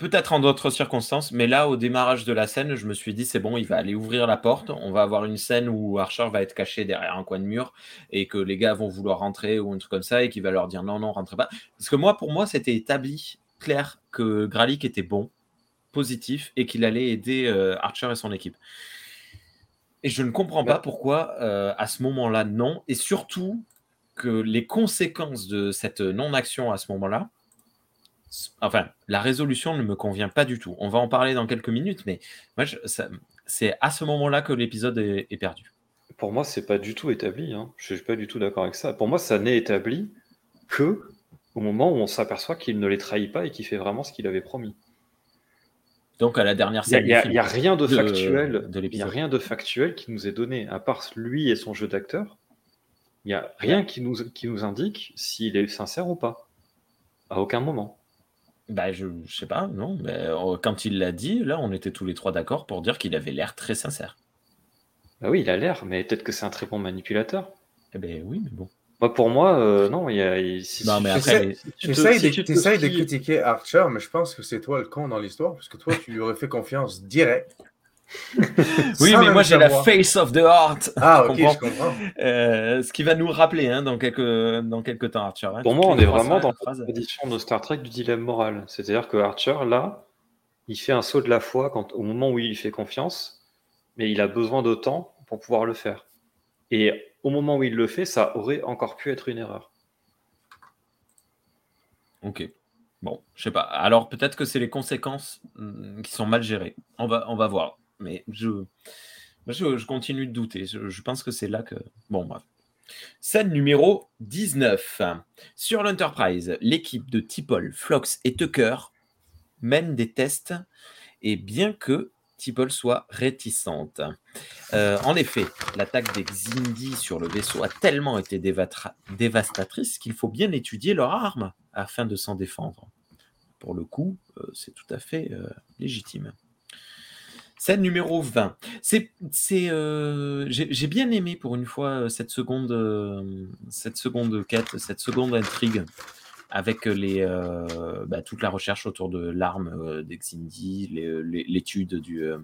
peut-être en d'autres circonstances, mais là, au démarrage de la scène, je me suis dit, c'est bon, il va aller ouvrir la porte. On va avoir une scène où Archer va être caché derrière un coin de mur et que les gars vont vouloir rentrer ou un truc comme ça et qu'il va leur dire non, non, rentrez pas. Parce que moi, pour moi, c'était établi, clair, que Gralik était bon, positif et qu'il allait aider euh, Archer et son équipe. Et je ne comprends pas Bah. pourquoi, euh, à ce moment-là, non. Et surtout que les conséquences de cette non-action à ce moment-là, enfin, la résolution ne me convient pas du tout. On va en parler dans quelques minutes, mais moi, je- ça- c'est à ce moment-là que l'épisode est, est perdu. Pour moi, c'est pas du tout établi. hein. Je suis pas du tout d'accord avec ça. Pour moi, ça n'est établi que au moment où on s'aperçoit qu'il ne les trahit pas et qu'il fait vraiment ce qu'il avait promis. Donc, à la dernière Il n'y a, scène, il y a- rien de factuel. de Il y a rien de factuel qui nous est donné, à part lui et son jeu d'acteur. Il n'y a rien qui nous, qui nous indique s'il est sincère ou pas. À aucun moment. Bah, je, je sais pas, non. Mais euh, quand il l'a dit, là, on était tous les trois d'accord pour dire qu'il avait l'air très sincère. Bah oui, il a l'air, mais peut-être que c'est un très bon manipulateur. Eh ben oui, mais bon. Moi, pour moi, euh, non, il y a. il- si- Non, si- mais après, sais- si tu Tu te- essayes si de, tu te t'essayes de fies- critiquer Archer, mais je pense que c'est toi le con dans l'histoire, parce que toi, tu lui aurais fait confiance direct. Oui, mais moi j'ai la face of the heart. Ah, ok, comprends je comprends. Euh, ce qui va nous rappeler hein, dans, quelques, dans quelques temps, Archer. hein. Pour moi, on est vraiment dans la tradition de Star Trek du dilemme moral. C'est-à-dire que Archer, là, il fait un saut de la foi quand, au moment où il fait confiance, mais il a besoin de temps pour pouvoir le faire. Et au moment où il le fait, ça aurait encore pu être une erreur. Ok. Bon, je sais pas. Alors peut-être que c'est les conséquences hum, qui sont mal gérées. On va, on va voir. Mais je, je, continue de douter. Je, pense que c'est là que. Bon, bref. Scène numéro 19. Sur l'Enterprise, l'équipe de Tipol, Flox et Tucker mène des tests et bien que Tipol soit réticente. Euh, en effet, l'attaque des Xindi sur le vaisseau a tellement été dévastatrice qu'il faut bien étudier leurs armes afin de s'en défendre. Pour le coup, euh, c'est tout à fait euh, légitime. Scène numéro 20. C'est, c'est, euh, j'ai, j'ai bien aimé pour une fois euh, cette seconde, euh, cette seconde quête, cette seconde intrigue avec les, euh, bah, toute la recherche autour de l'arme euh, des Xindi, les- les- l'étude du, euh,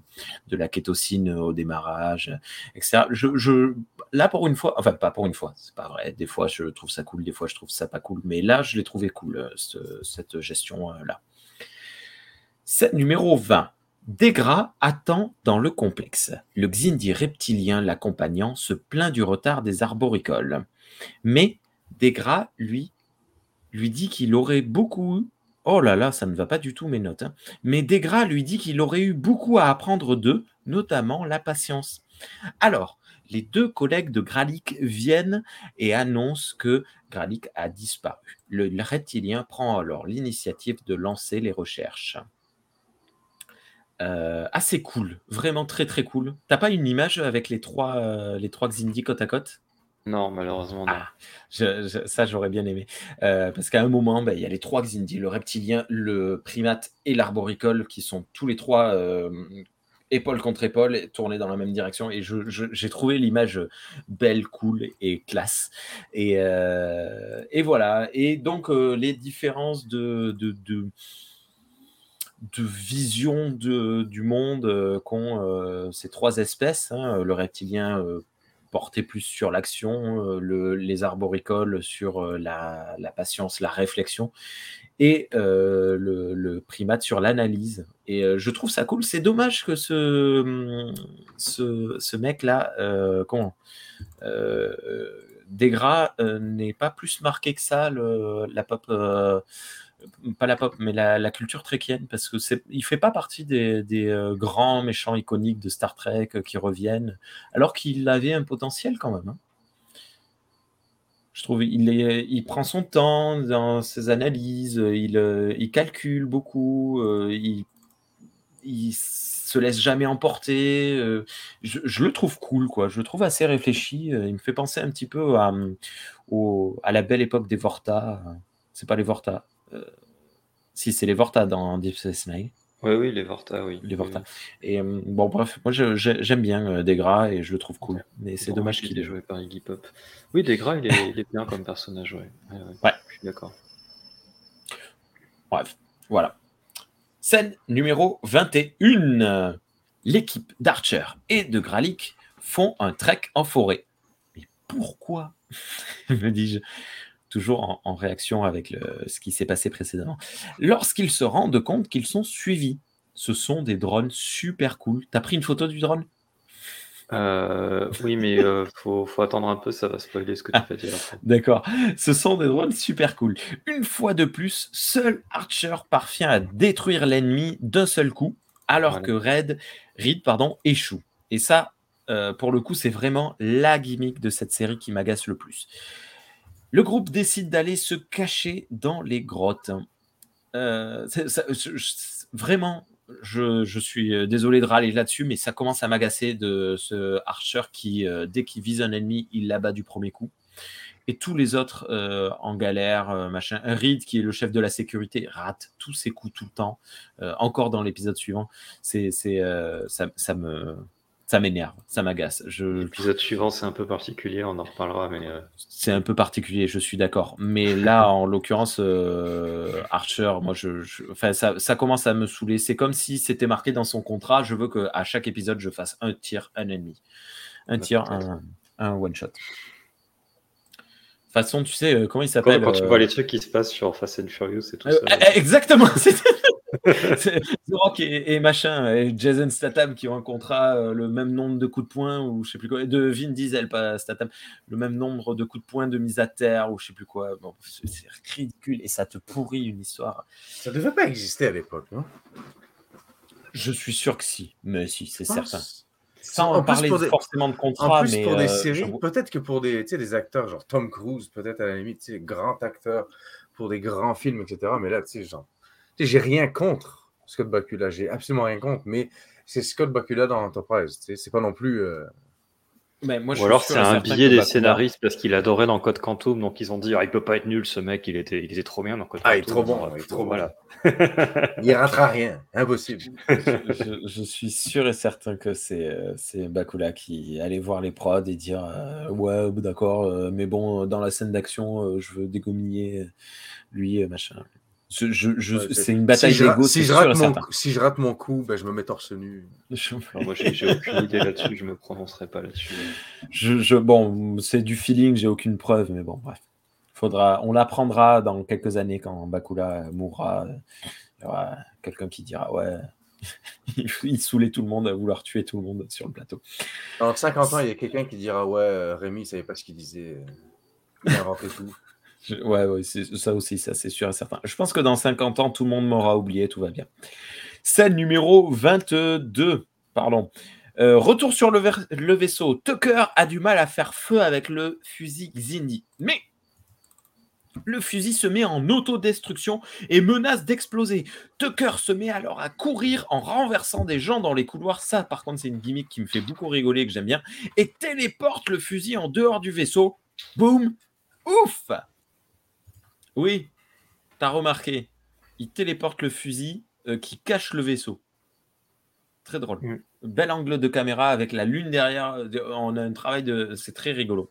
de la kétosine au démarrage, etc. Je, je, là, pour une fois, enfin, pas pour une fois, c'est pas vrai. Des fois, je trouve ça cool, des fois, je trouve ça pas cool. Mais là, je l'ai trouvé cool, euh, ce- cette gestion-là. Scène numéro 20. Degra attend dans le complexe. Le Xindi reptilien l'accompagnant se plaint du retard des arboricoles. Mais Degra, lui, lui dit qu'il aurait beaucoup. Oh là là, ça ne va pas du tout mes notes. hein. Mais Degra lui dit qu'il aurait eu beaucoup à apprendre d'eux, notamment la patience. Alors, les deux collègues de Gralik viennent et annoncent que Gralik a disparu. Le reptilien prend alors l'initiative de lancer les recherches. Euh, assez cool, vraiment très très cool. T'as pas une image avec les trois, euh, les trois Xindi côte à côte? Non, malheureusement, non. Ah, je- je- ça, j'aurais bien aimé. Euh, parce qu'à un moment, ben, il y a les trois Xindi, le reptilien, le primate et l'arboricole, qui sont tous les trois épaule contre épaule, tournés dans la même direction. Et j'ai trouvé l'image belle, cool et classe. Et, et voilà. Et donc, les différences de, de, de, de vision de, du monde euh, qu'ont euh, ces trois espèces. hein. le reptilien euh, porté plus sur l'action, le- les arboricoles sur la, la patience, la réflexion, et le, le primate sur l'analyse. Et je trouve ça cool. C'est dommage que ce, ce, ce mec-là, euh, comment euh, n'ait pas plus marqué que ça le- la pop. Euh, pas la pop, mais la, culture trekkienne, parce que c'est, il fait pas partie des, euh, grands méchants iconiques de Star Trek euh, qui reviennent, alors qu'il avait un potentiel quand même. hein. Je trouve il, prend son temps dans ses analyses, il, calcule beaucoup, il, il se laisse jamais emporter. je, le trouve cool, quoi. Je le trouve assez réfléchi. il me fait penser un petit peu à, à la belle époque des Vorta. C'est pas les Vorta. Euh, si, c'est les Vorta dans Deep Space Nine. Oui, oui, les Vorta, oui. Les Vorta. Et euh, bon, bref, moi j'aime bien euh, Degra et je le trouve cool. Mais c'est Bon, dommage il qu'il est joué par Iggy Pop. Oui, Degra, il est, il est bien comme personnage, ouais. Ouais, ouais. Ouais. Je suis d'accord. Bref, voilà. Scène numéro 21. L'équipe d'Archer et de Gralik font un trek en forêt. Mais pourquoi me dis-je, toujours en, en réaction avec le- ce qui s'est passé précédemment. Lorsqu'ils se rendent compte qu'ils sont suivis. Ce sont des drones super cool. T'as pris une photo du drone? Euh, oui, mais euh, faut, faut attendre un peu, ça va spoiler ce que tu vas dire après. D'accord. Ce sont des drones super cool. Une fois de plus, seul Archer parvient à détruire l'ennemi d'un seul coup, alors Voilà. que Red, Reed pardon, échoue. Et ça, euh, pour le coup, c'est vraiment la gimmick de cette série qui m'agace le plus. Le groupe décide d'aller se cacher dans les grottes. Euh, vraiment, je, suis euh, désolé de râler là-dessus, mais ça commence à m'agacer de ce Archer qui, euh, dès qu'il vise un ennemi, il l'abat du premier coup. Et tous les autres en galère, machin. Reed, qui est le chef de la sécurité, rate tous ses coups tout le temps. Encore dans l'épisode suivant. C'est, ça, ça me ça m'énerve, ça m'agace. Je... L'épisode suivant, c'est un peu particulier, on en reparlera, mais euh, c'est un peu particulier, je suis d'accord. Mais là, en l'occurrence, euh, Archer, moi, je, Enfin, ça, ça, commence à me saouler. C'est comme si c'était marqué dans son contrat. Je veux que à chaque épisode, je fasse un tir, un ennemi, un tir, un, un one shot. De toute façon, tu sais euh, comment il s'appelle Quand, tu vois les trucs qui se passent sur Fast and Furious et tout ça. Exactement. The Rock et, et, machin, et Jason Statham qui ont un contrat, euh, le même nombre de coups de poing, ou je sais plus quoi, de Vin Diesel, pas Statham, le même nombre de coups de poing de mise à terre, ou je sais plus quoi. Bon, c'est ridicule et ça te pourrit une histoire. Ça devait pas exister à l'époque, non? Je suis sûr que si, mais si, c'est certain. Sans en parler des, forcément de contrat, en plus mais pour des euh, séries, peut-être que pour des, des acteurs, genre Tom Cruise, peut-être à la limite, grand acteur pour des grands films, etc. Mais là, tu sais, genre j'ai rien contre Scott Bakula, j'ai absolument rien contre, mais c'est Scott Bakula dans Enterprise. C'est pas non plus. Euh... Ben, moi, Ou alors c'est un billet des scénaristes parce qu'il adorait dans Code Quantum, donc ils ont dit ah, il peut pas être nul ce mec, il était, il était trop bien dans Code Quantum. Ah, il est trop bon, il est trop voilà. il ratera rien, impossible. je, je, suis sûr et certain que c'est c'est Bakula qui allait voir les prods et dire euh, ouais d'accord, euh, mais bon dans la scène d'action euh, je veux dégominer lui machin. Je, je, ouais, c'est une bataille si d'ego. Si, je rate mon, si je rate mon coup, ben, je me mets torse nu. Alors moi, j'ai aucune idée là-dessus, je me prononcerai pas là-dessus. Je, bon, c'est du feeling, j'ai aucune preuve, mais bon, bref. Faudra, on l'apprendra dans quelques années quand Bakula mourra. Il y aura quelqu'un qui dira Ouais, il saoulait tout le monde à vouloir tuer tout le monde sur le plateau. Dans 50 ans, il y a quelqu'un qui dira Ouais, Rémi, il savait pas ce qu'il disait. Il a inventé Ouais, ouais ça aussi, ça c'est sûr et certain. Je pense que dans 50 ans, tout le monde m'aura oublié, tout va bien. Scène numéro 22, pardon. Euh, retour sur le, le, vaisseau. Tucker a du mal à faire feu avec le fusil Xindi. Mais le fusil se met en autodestruction et menace d'exploser. Tucker se met alors à courir en renversant des gens dans les couloirs. Ça, par contre, c'est une gimmick qui me fait beaucoup rigoler et que j'aime bien. Et téléporte le fusil en dehors du vaisseau. Boum Ouf oui, t'as remarqué. Il téléporte le fusil euh, qui cache le vaisseau. Très drôle. Mm. Bel angle de caméra avec la lune derrière. On a un travail de. C'est très rigolo.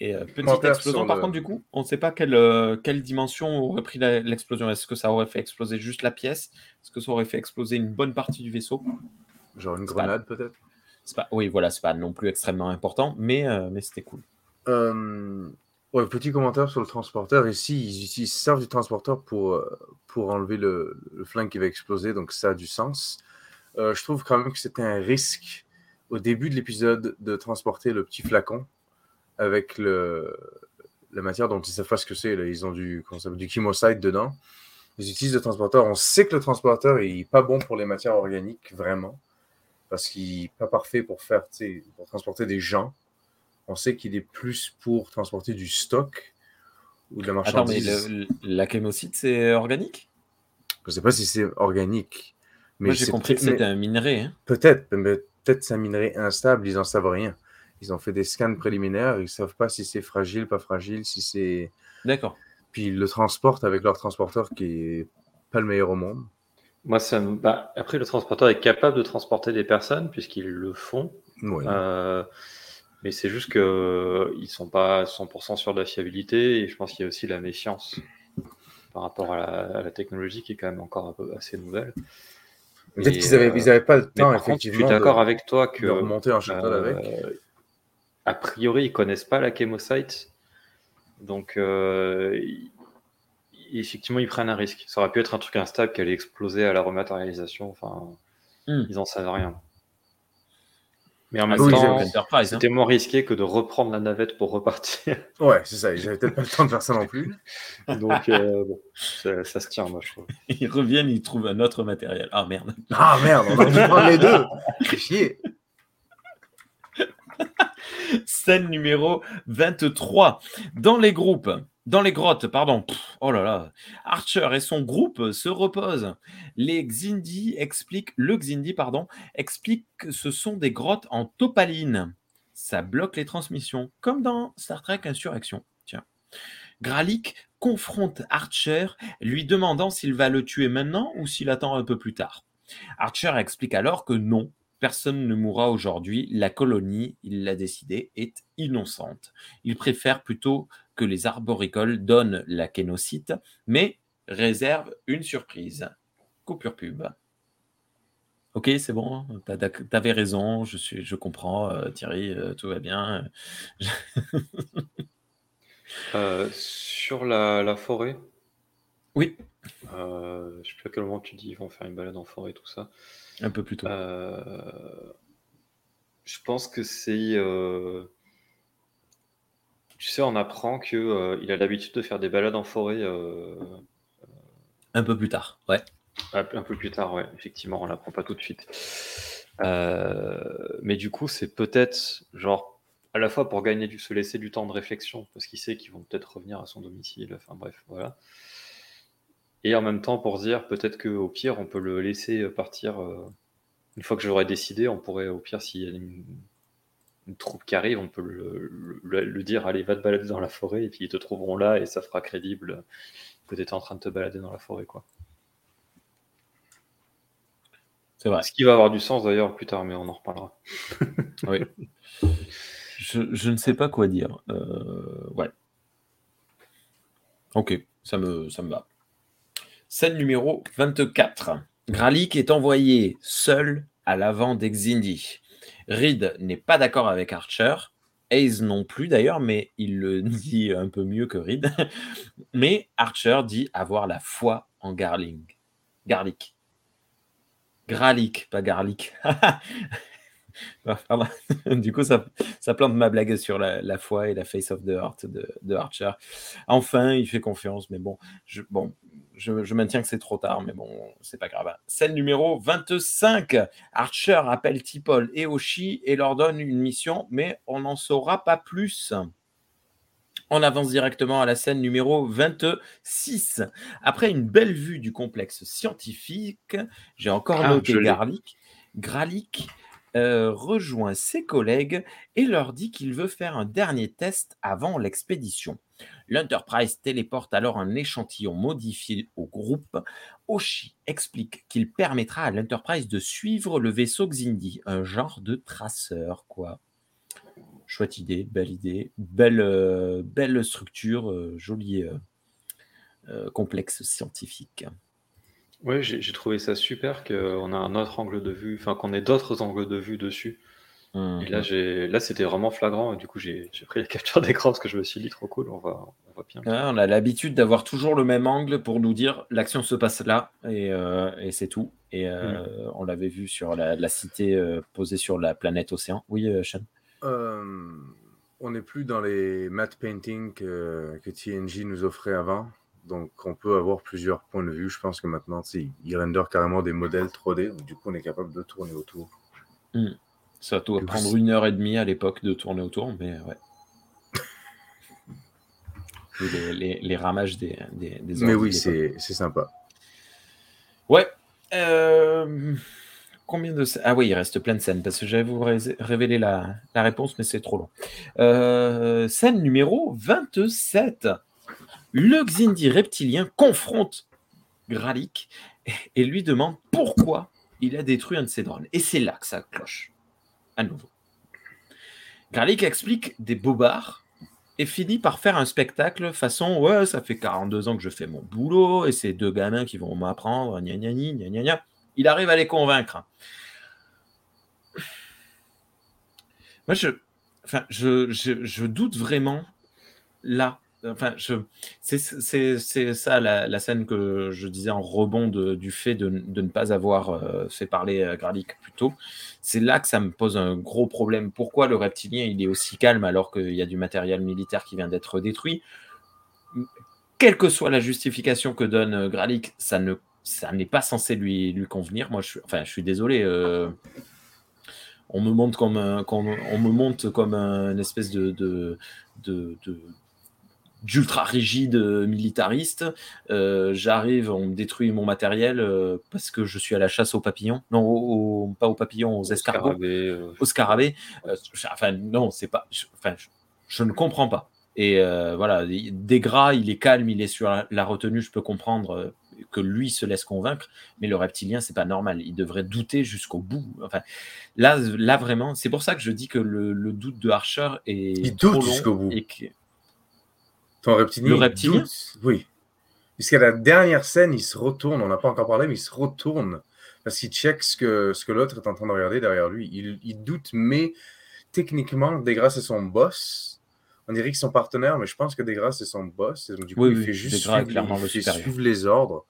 Et euh, petite explosion, par le... contre, du coup, on ne sait pas quelle, euh, quelle dimension aurait pris l'explosion. Est-ce que ça aurait fait exploser juste la pièce? Est-ce que ça aurait fait exploser une bonne partie du vaisseau? Genre une grenade, pas... peut-être? Pas... Oui, voilà, c'est pas non plus extrêmement important, mais, euh, mais c'était cool. Ouais, petit commentaire sur le transporteur. Ici, ils, ils servent du transporteur pour, euh, pour enlever le, le, flingue qui va exploser, donc ça a du sens. Euh, je trouve quand même que c'était un risque au début de l'épisode de transporter le petit flacon avec le, la matière dont ils ne savent pas ce que c'est. Ils ont du, du chemosite dedans. Ils utilisent le transporteur. On sait que le transporteur n'est pas bon pour les matières organiques, vraiment, parce qu'il n'est pas parfait pour, faire, pour transporter des gens on sait qu'il est plus pour transporter du stock ou de la marchandise. Attends, mais le, la chémocyte, c'est organique? Je ne sais pas si c'est organique. Mais Moi, j'ai compris que c'était un minerai. Hein. Peut-être, mais peut-être c'est un minerai instable, ils n'en savent rien. Ils ont fait des scans préliminaires, ils ne savent pas si c'est fragile, pas fragile, si c'est. D'accord. Puis ils le transportent avec leur transporteur qui est pas le meilleur au monde. Moi, ça me... bah, après, le transporteur est capable de transporter des personnes puisqu'ils le font. Oui. Euh... Mais c'est juste qu'ils ne sont pas 100% sûrs de la fiabilité et je pense qu'il y a aussi la méfiance par rapport à la, à la, technologie qui est quand même encore un peu assez nouvelle. Peut-être qu'ils n'avaient euh, pas le temps, effectivement. Contre, je suis d'accord avec toi que. De remonter shuttle euh, avec. A priori, ils ne connaissent pas la chémocyte. Donc, euh, effectivement, ils prennent un risque. Ça aurait pu être un truc instable qui allait exploser à la rematérialisation. Enfin, mm. ils n'en savent rien. Mais en même oui, temps, hein. c'était moins risqué que de reprendre la navette pour repartir. Ouais, c'est ça. J'avais peut-être pas le temps de faire ça non plus. Donc, euh, bon, ça, ça, se tient, moi, je trouve. Ils reviennent, ils trouvent un autre matériel. Ah merde. Ah merde, on a dû prendre les deux. C'est chier. Scène numéro 23. Dans les groupes, dans les grottes, pardon. oh là là. Archer et son groupe se reposent. Les Xindi expliquent, le Xindi, pardon, explique que ce sont des grottes en topaline. Ça bloque les transmissions, comme dans Star Trek Insurrection. Tiens. Gralik confronte Archer, lui demandant s'il va le tuer maintenant ou s'il attend un peu plus tard. Archer explique alors que non, personne ne mourra aujourd'hui, la colonie, il l'a décidé, est innocente. Il préfère plutôt que les arboricoles donnent la kénocyte, mais réserve une surprise. Coupure pub. Ok, c'est bon, t'avais raison, je, suis, je comprends, euh, Thierry, euh, tout va bien. Euh, sur la, forêt? Oui. je sais plus à quel moment tu dis ils vont faire une balade en forêt, tout ça. Un peu plus tôt. je pense que c'est tu sais, on apprend qu'il euh, a l'habitude de faire des balades en forêt. Euh, un peu plus tard, ouais. Un peu plus tard, ouais. Effectivement, on l'apprend pas tout de suite. Euh, mais du coup, c'est peut-être genre à la fois pour gagner du se laisser du temps de réflexion parce qu'il sait qu'ils vont peut-être revenir à son domicile. Enfin bref, voilà. Et en même temps pour dire peut-être qu'au pire on peut le laisser partir. une fois que j'aurai décidé, on pourrait au pire s'il y a une une troupe qui arrive, on peut le, dire allez, va te balader dans la forêt, et puis ils te trouveront là, et ça fera crédible que tu étais en train de te balader dans la forêt. quoi. C'est vrai. Ce qui va avoir du sens d'ailleurs plus tard, mais on en reparlera. oui. Je, ne sais pas quoi dire. Euh, ouais. Ok, ça me, ça me va. Scène numéro 24. Gralik est envoyé seul à l'avant d'Exindi. Reed n'est pas d'accord avec Archer. Hayes non plus d'ailleurs, mais il le dit un peu mieux que Reed. mais Archer dit avoir la foi en Garling. Garlic. Gralic, pas garlic. du coup, ça, ça, plante ma blague sur la, foi et la face of the heart de, Archer. Enfin, il fait confiance, mais bon, bon, je, maintiens que c'est trop tard, mais bon, c'est pas grave. Scène numéro 25. Archer appelle Tipol et Oshi et leur donne une mission, mais on n'en saura pas plus. On avance directement à la scène numéro 26. Après une belle vue du complexe scientifique, j'ai encore ah, noté Garlic. Gralik euh, rejoint ses collègues et leur dit qu'il veut faire un dernier test avant l'expédition. L'Enterprise téléporte alors un échantillon modifié au groupe. Oshi explique qu'il permettra à l'Enterprise de suivre le vaisseau Xindi, un genre de traceur, quoi. Chouette idée, belle idée, belle, euh, structure, euh, joli complexe scientifique. Oui, j'ai trouvé ça super qu'on a un autre angle de vue, enfin qu'on ait d'autres angles de vue dessus. Et là, mmh. là c'était vraiment flagrant. du coup, j'ai pris la capture d'écran parce que je me suis dit trop cool, on va, on va bien. on a l'habitude d'avoir toujours le même angle pour nous dire l'action se passe là et, euh, et c'est tout. Et euh, mmh. on l'avait vu sur la, cité euh, posée sur la planète océan. Oui, Sean? On n'est plus dans les matte painting que, que TNG nous offrait avant. Donc, on peut avoir plusieurs points de vue. Je pense que maintenant, ils rendent carrément des modèles 3D. du coup, on est capable de tourner autour. Hmm. Ça doit prendre une heure et demie à l'époque de tourner autour, mais ouais. les, ramages des, des, Mais oui, c'est sympa. Ouais. Euh, combien de Ah oui, il reste plein de scènes parce que j'avais vous révéler la, la réponse, mais c'est trop long. Euh, scène numéro 27 le Xindi reptilien confronte Gralik et lui demande pourquoi il a détruit un de ses drones. Et c'est là que ça cloche, à nouveau. Gralik explique des bobards et finit par faire un spectacle façon Ouais, ça fait 42 ans que je fais mon boulot et c'est deux gamins qui vont m'apprendre, gna gna gna gna gna. Il arrive à les convaincre. Moi, je, enfin, je, je doute vraiment là Enfin, c'est ça la, scène que je disais en rebond du fait de, ne pas avoir euh, fait parler à Gralik plus tôt. C'est là que ça me pose un gros problème. Pourquoi le reptilien il est aussi calme alors qu'il y a du matériel militaire qui vient d'être détruit? Quelle que soit la justification que donne euh, Gralik, ça ne ça n'est pas censé lui, convenir. Moi, je suis, enfin, je suis désolé. Euh, on me montre comme on, me montre comme un espèce de d'ultra rigide militariste. J'arrive, on me détruit mon matériel parce que je suis à la chasse aux papillons. Non, pas aux papillons, aux escargots. Aux scarabées. enfin, non, c'est pas. enfin, je, ne comprends pas. Et voilà, des gras, il est calme, il est sur la retenue, je peux comprendre que lui se laisse convaincre, mais le reptilien, c'est pas normal. Il devrait douter jusqu'au bout. Enfin, là, là vraiment, c'est pour ça que je dis que le, doute de Archer est. Il doute jusqu'au bout. Et Ton reptilien, le reptilien Oui. Puisqu'à la dernière scène, il se retourne, on n'a pas encore parlé, mais il se retourne parce qu'il check ce que, ce que l'autre est en train de regarder derrière lui. Il, doute, mais techniquement, grâce à son boss, on dirait qu'ils sont partenaires, mais je pense que Desgras, c'est son boss. du coup, il fait juste suivre, les ordres.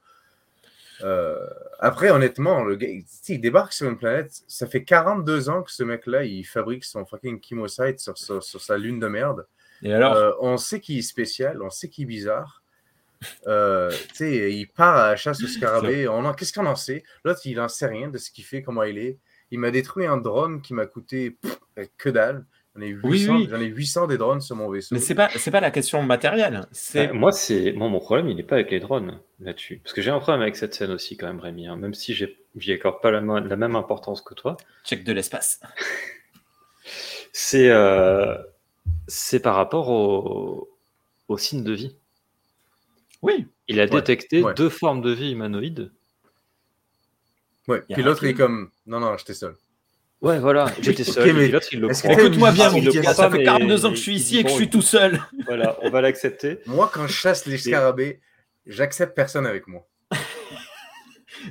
Euh, après, honnêtement, le gars, il débarque sur une planète. Ça fait 42 ans que ce mec-là, il fabrique son fucking chemosite sur, sur, sa lune de merde. Et alors? Euh, On sait qu'il est spécial, on sait qu'il est bizarre. Euh, il part à la chasse au scarabée. Qu'est-ce qu'on en sait? L'autre, il n'en sait rien de ce qu'il fait, comment il est. Il m'a détruit un drone qui m'a coûté que dalle. J'en ai, 800, oui, ai 800 des drones sur mon vaisseau. Mais c'est pas, pas la question matérielle. C'est... Euh, moi, c'est, mon problème, il n'est pas avec les drones là-dessus. Parce que j'ai un problème avec cette scène aussi, quand même, Rémi. Hein. Même si j'ai, j'y accorde pas la, la, même importance que toi. Check de l'espace. c'est, euh, c'est par rapport au, au signe de vie. Oui. Il a détecté deux formes de vie humanoïdes. Ouais. Puis l'autre, il est comme, non, non, j'étais seul. Ouais, voilà, j'étais seul. mais Écoute-moi bien, mon gars, ça fait 42 ans que je suis ici et que je suis tout seul. Voilà, on va l'accepter. Moi, quand je chasse les scarabées, j'accepte personne avec moi.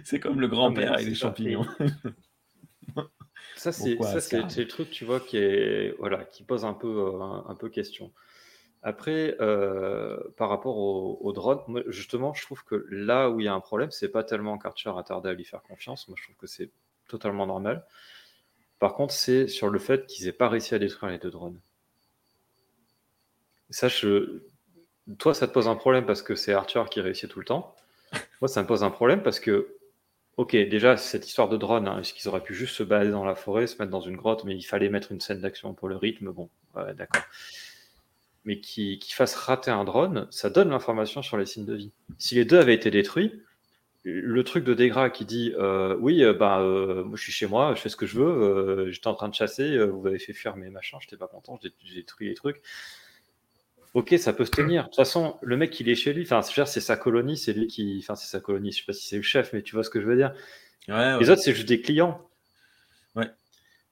c'est comme le grand-père avec les champignons. Ça, c'est le truc, tu vois, qui, est, voilà, qui pose un peu, euh, un, peu question. Après, euh, par rapport au, au, drone, justement, je trouve que là où il y a un problème, c'est pas tellement qu'Archer a tardé à lui faire confiance. Moi, je trouve que c'est totalement normal. Par contre, c'est sur le fait qu'ils n'aient pas réussi à détruire les deux drones. Ça, Toi, ça te pose un problème parce que c'est Arthur qui réussit tout le temps. Moi, ça me pose un problème parce que, ok, déjà, cette histoire de drone, hein, est-ce qu'ils auraient pu juste se balader dans la forêt, se mettre dans une grotte, mais il fallait mettre une scène d'action pour le rythme, bon, d'accord. Mais qu'ils fassent rater un drone, ça donne l'information sur les signes de vie. Si les deux avaient été détruits, le truc de Degra qui dit euh, oui euh, bah euh, moi je suis chez moi je fais ce que je veux j'étais en train de chasser vous avez fait fuir mes machins j'étais pas content j'ai détruit les trucs ok ça peut se tenir. De toute façon le mec il est chez lui. Enfin c'est sa colonie c'est lui qui enfin c'est sa colonie. Je sais pas si c'est le chef mais tu vois ce que je veux dire. Les autres c'est juste des clients.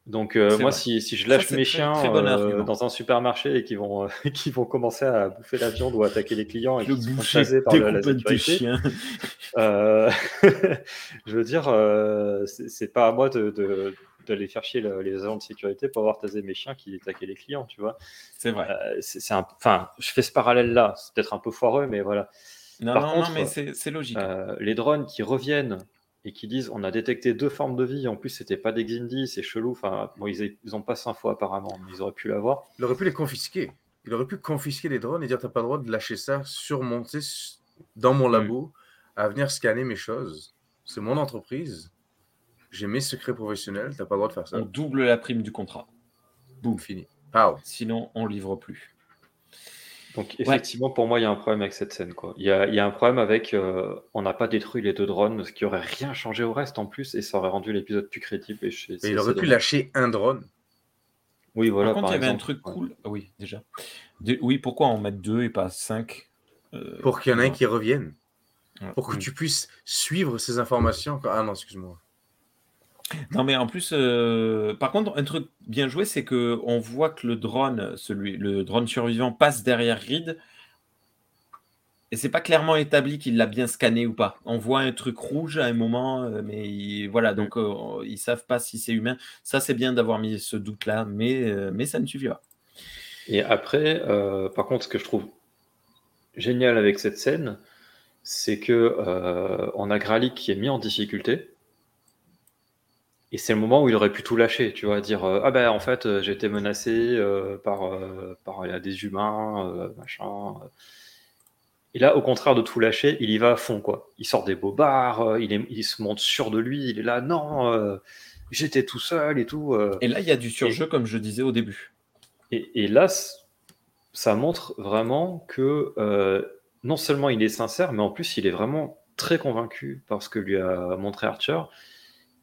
Donc euh, moi, si, si, je lâche mes chiens euh, dans un supermarché et qu'ils vont, euh, vont commencer à bouffer la viande ou attaquer les clients et qu'ils sont chasés par la, sécurité, je veux dire, c'est pas à moi de, de d'aller faire chier les agents de sécurité pour avoir tasé mes chiens qui attaquaient les clients, tu vois. C'est vrai. c'est enfin, je fais ce parallèle-là. C'est peut-être un peu foireux, mais voilà. Non, Par non, contre, non, mais c'est logique. les drones qui reviennent et qui disent on a détecté deux formes de vie, en plus c'était pas des Xindi, c'est chelou, enfin bon, ils, ils ont pas cinq fois apparemment, mais ils auraient pu l'avoir. Il aurait pu les confisquer. Il aurait pu confisquer les drones et dire t'as pas le droit de lâcher ça sur mon, dans mon mm. labo à venir scanner mes choses. C'est mon entreprise. J'ai mes secrets professionnels, t'as pas le droit de faire ça. On double la prime du contrat. Boum, fini. Sinon, on livre plus. Donc effectivement, pour moi, il y a un problème avec cette scène. Quoi. Il, y a, un problème avec euh, on n'a pas détruit les deux drones, ce qui aurait rien changé au reste en plus, et ça aurait rendu l'épisode plus crédible. Et il aurait pu lâcher un drone. Oui, voilà. Par contre, il y avait un truc cool. Ah oui, déjà. oui, pourquoi en mettre deux et pas cinq euh, Pour qu'il y en ait un qui revienne. Pour que tu puisses suivre ces informations. Ah non, excuse-moi. Non, mais en plus, euh, par contre, un truc bien joué, c'est que on voit que le drone, celui, le drone survivant, passe derrière Reed. Et c'est pas clairement établi qu'il l'a bien scanné ou pas. On voit un truc rouge à un moment, euh, mais voilà, donc euh, ils savent pas si c'est humain. Ça, c'est bien d'avoir mis ce doute-là, mais, mais ça ne suffit pas. Et après, par contre, ce que je trouve génial avec cette scène, c'est que on a Gralik qui est mis en difficulté. Et c'est le moment où il aurait pu tout lâcher, tu vois, dire euh, ah ben en fait euh, j'ai été menacé euh, par par des humains, machin. Et là, au contraire de tout lâcher, il y va à fond, quoi. Il sort des bobards, il, il se monte sûr de lui, il est là, non, j'étais tout seul et tout. Et là, il y a du surjeu, comme je disais au début. Et, et là, ça montre vraiment que non seulement il est sincère, mais en plus il est vraiment très convaincu par ce que lui a montré Archer.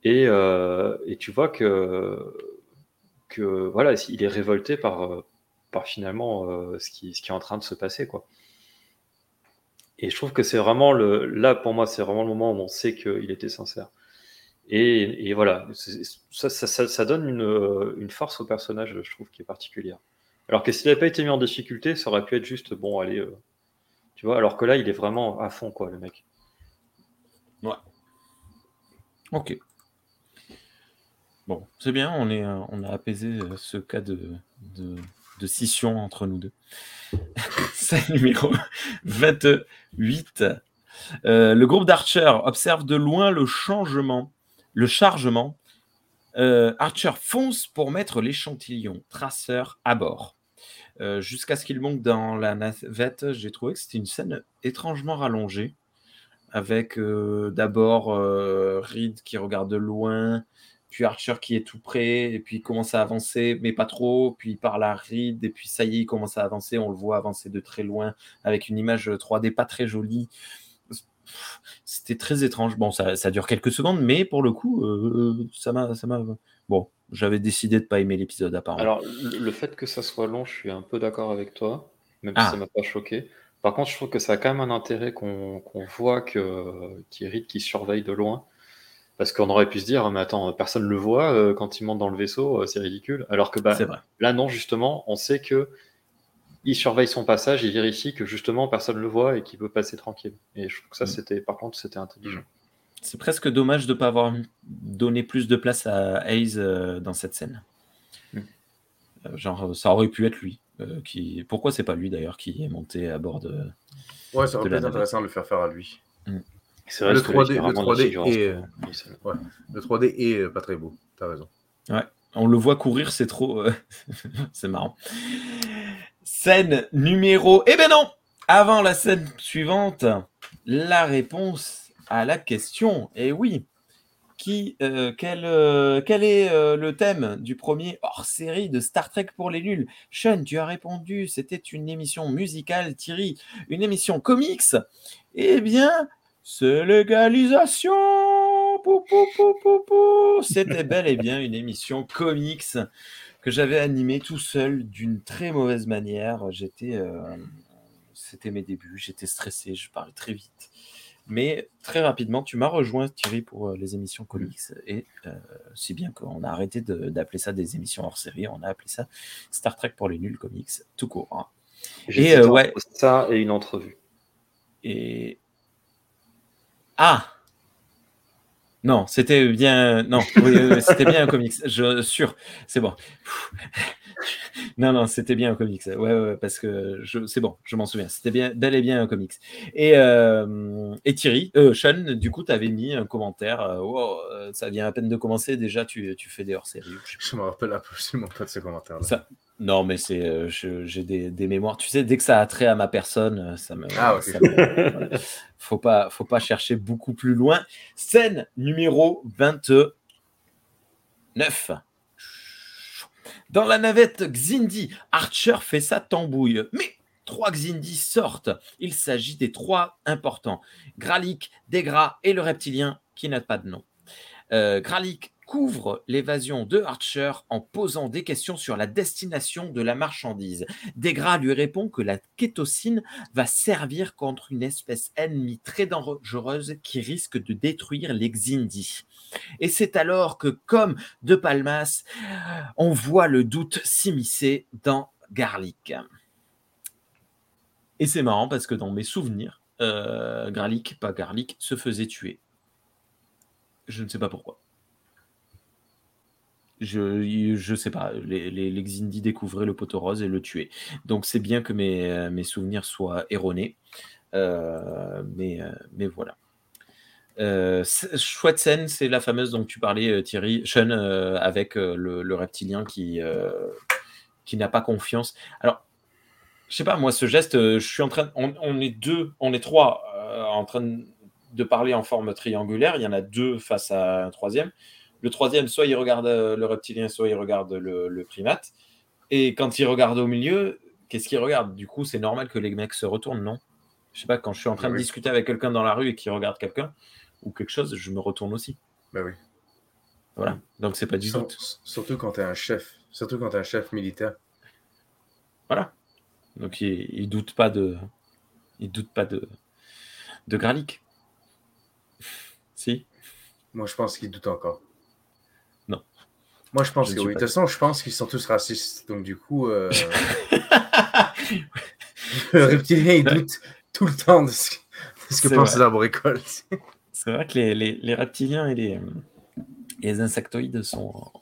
Et, et tu vois que, voilà, il est révolté par, par finalement ce, qui, ce qui est en train de se passer. Quoi. Et je trouve que c'est vraiment le. Là, pour moi, c'est vraiment le moment où on sait qu'il était sincère. Et, voilà, ça, donne une, force au personnage, je trouve, qui est particulière. Alors que s'il n'avait pas été mis en difficulté, ça aurait pu être juste, bon, allez, euh, tu vois, alors que là, il est vraiment à fond, quoi, le mec. Ouais. Ok. Bon, c'est bien, on, est, euh, on a apaisé euh, ce cas de, de, scission entre nous deux. C'est numéro 28. le groupe d'Archer observe de loin le changement, le chargement. Archer fonce pour mettre l'échantillon traceur à bord. Jusqu'à ce qu'il monte dans la navette, j'ai trouvé que c'était une scène étrangement rallongée, avec d'abord Reed qui regarde de loin, puis Archer qui est tout près, et puis il commence à avancer, mais pas trop, puis il parle à Reed, et puis ça y est, il commence à avancer, on le voit avancer de très loin, avec une image 3D pas très jolie. C'était très étrange. Bon, ça, ça, dure quelques secondes, mais pour le coup, ça m'a. Bon, j'avais décidé de pas aimer l'épisode apparemment. Alors, le fait que ça soit long, je suis un peu d'accord avec toi, même si ah. ça m'a pas choqué. Par contre, je trouve que ça a quand même un intérêt qu'on voit que Thierry qui surveille de loin. Parce qu'on aurait pu se dire, mais attends, personne ne le voit euh, quand il monte dans le vaisseau, euh, c'est ridicule. Alors que bah, là, non, justement, on sait que il surveille son passage, il vérifie que justement personne ne le voit et qu'il peut passer tranquille. Et je trouve que ça, mm. c'était, par contre, c'était intelligent. C'est presque dommage de ne pas avoir donné plus de place à Hayes euh, dans cette scène. Mm. Genre, ça aurait pu être lui. qui... Pourquoi c'est pas lui d'ailleurs qui est monté à bord de. Ouais, ça aurait pu être intéressant de le faire faire à lui. Le 3D, le 3D, est, euh, le 3D est euh, pas très beau. T'as raison. Ouais. On le voit courir, c'est trop. Euh, c'est marrant. Scène numéro. Eh ben non Avant la scène suivante, la réponse à la question. Eh oui. Qui, quel, quel, est le thème du premier hors-série de Star Trek pour les nuls? Sean, tu as répondu, c'était une émission musicale, Thierry, une émission comics. Eh bien, c'est légalisation C'était bel et bien une émission comics que j'avais animée tout seul d'une très mauvaise manière. J'étais, euh, c'était mes débuts, j'étais stressé, je parlais très vite. Mais très rapidement, tu m'as rejoint, Thierry, pour euh, les émissions comics. Et euh, si bien qu'on a arrêté d'appeler ça des émissions hors série, on a appelé ça Star Trek pour les nuls comics, tout court. Hein. Et ouais. Ça et une entrevue. Et, ah Non, c'était bien. Non, c'était bien un comics. Je sûr, c'est bon. non, non, c'était bien un comics. Ouais, ouais parce que c'est bon, je m'en souviens. C'était bien, d'aller bien un comics. Et, euh, et Thierry, euh, Sean, du coup, tu avais mis un commentaire. Euh, oh, ça vient à peine de commencer. Déjà, tu, tu fais des hors-séries. Je, me rappelle absolument pas de ce commentaire-là. Non, mais c'est, euh, j'ai des, mémoires. Tu sais, dès que ça a trait à ma personne, euh, ça me. Ah, faut pas, faut pas chercher beaucoup plus loin. Scène numéro 29. Dans la navette Xindi, Archer fait sa tambouille, mais trois Xindi sortent. Il s'agit des trois importants Gralik, Degra et le reptilien qui n'a pas de nom. Euh, Gralik couvre l'évasion de Archer en posant des questions sur la destination de la marchandise. Degra lui répond que la kétosine va servir contre une espèce ennemie très dangereuse qui risque de détruire les Xindi. Et c'est alors que, comme De Palmas, on voit le doute s'immiscer dans Garlic. Et c'est marrant parce que dans mes souvenirs, euh, Garlic, pas Garlic, se faisait tuer. Je ne sais pas pourquoi. Je, je sais pas, les, les, Xindi découvraient le poteau rose et le tuaient. Donc c'est bien que mes, euh, mes souvenirs soient erronés. Euh, mais, euh, mais voilà. chouette scène, c'est la fameuse dont tu parlais, Thierry, Sean, avec le, reptilien qui, qui n'a pas confiance. Alors, je sais pas, moi, ce geste, je suis en train. On est deux, on est trois en train de parler en forme triangulaire. Il y en a deux face à un troisième. Le troisième, soit il regarde euh, le reptilien, soit il regarde le, primate. Et quand il regarde au milieu, qu'est-ce qu'ils regardent Du coup, c'est normal que les mecs se retournent, non? Je sais pas, quand je suis en train Bah de oui. discuter avec quelqu'un dans la rue et qui regarde quelqu'un ou quelque chose, je me retourne aussi. Bah oui. Voilà. Donc c'est pas du doute. surtout quand tu es un chef. Surtout quand tu es un chef militaire. Voilà. Donc il, il doute pas de, il doute pas de, de Gralik. si. Moi, je pense qu'ils doutent encore. Moi, je pense Je que oui. De toute façon, je pense qu'ils sont tous racistes. Donc, du coup, euh, le reptilien, il doute tout le temps de ce, de ce que les arboricoles. C'est vrai que les, les- les reptiliens et les, et les insectoïdes sont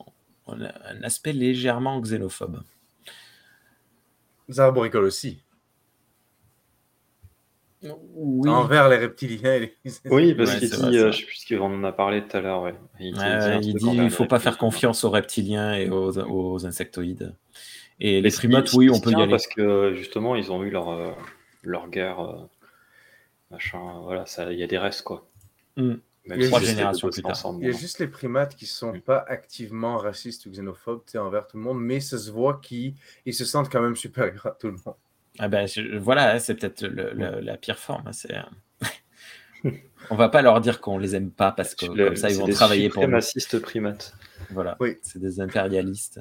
ont un aspect légèrement xénophobe. Les arboricoles aussi. Oui. Envers les reptiliens. et les- Oui, parce Ouais, qu'il dit, vrai, euh, vrai. je sais plus ce qu'il en a parlé tout à l'heure. Ouais. Il, un il dit il faut pas faire confiance aux reptiliens et aux, aux insectoïdes. Et les primates, oui, on peut y aller. Parce que justement, ils ont eu leur, euh, leur guerre. euh, machin, voilà, il y a des restes, quoi. Mm. Même Il y a de générations bosser plus tard. ensemble, Il y a juste les primates qui sont Mm. pas activement racistes ou xénophobes envers tout le monde, mais ça se voit qu'ils ils se sentent quand même supérieurs à tout le monde. Ah ben, je- voilà, c'est peut-être le- le- la pire forme. hein, C'est... on va pas leur dire qu'on les aime pas parce que Le- comme ça ils vont des travailler pour nous. primates. Voilà, Oui. c'est des impérialistes.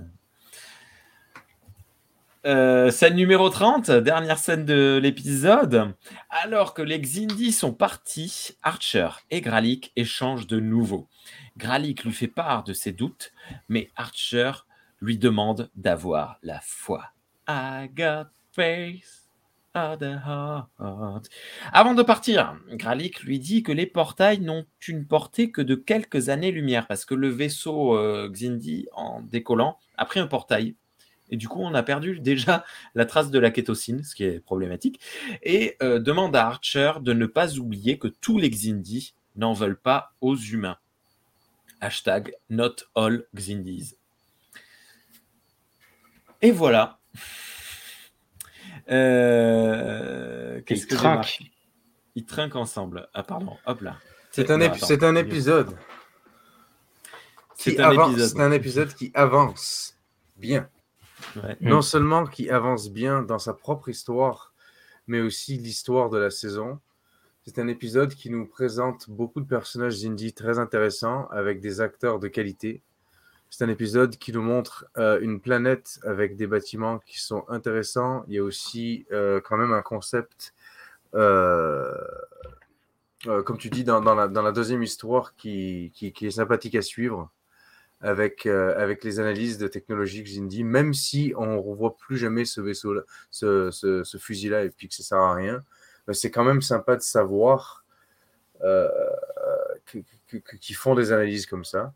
Euh, scène numéro 30, dernière scène de l'épisode. Alors que les Xindi sont partis, Archer et Gralik échangent de nouveau. Gralik lui fait part de ses doutes, mais Archer lui demande d'avoir la foi. I got faith at the heart. Avant de partir, Gralik lui dit que les portails n'ont une portée que de quelques années-lumière, parce que le vaisseau euh, Xindi, en décollant, a pris un portail. Et du coup, on a perdu déjà la trace de la kétosine, ce qui est problématique. Et euh, demande à Archer de ne pas oublier que tous les Xindi n'en veulent pas aux humains. Hashtag not all Xindis. Et voilà. Euh, Qu'est-ce Ils que trinquent. marqué Ils trinquent ensemble. Ah, pardon. Hop là. C'est un, épi- épisode. C'est qui un épisode qui avance bien. Ouais. Non seulement qui avance bien dans sa propre histoire, mais aussi l'histoire de la saison. C'est un épisode qui nous présente beaucoup de personnages indie très intéressants avec des acteurs de qualité. C'est un épisode qui nous montre euh, une planète avec des bâtiments qui sont intéressants. Il y a aussi euh, quand même un concept, euh, comme tu dis, dans, la, deuxième histoire qui, est sympathique à suivre avec, les analyses de technologie Xindi, même si on ne revoit plus jamais ce vaisseau-là, ce, fusil-là, et puis que ça sert à rien, c'est quand même sympa de savoir que- que- que- qu'ils font des analyses comme ça.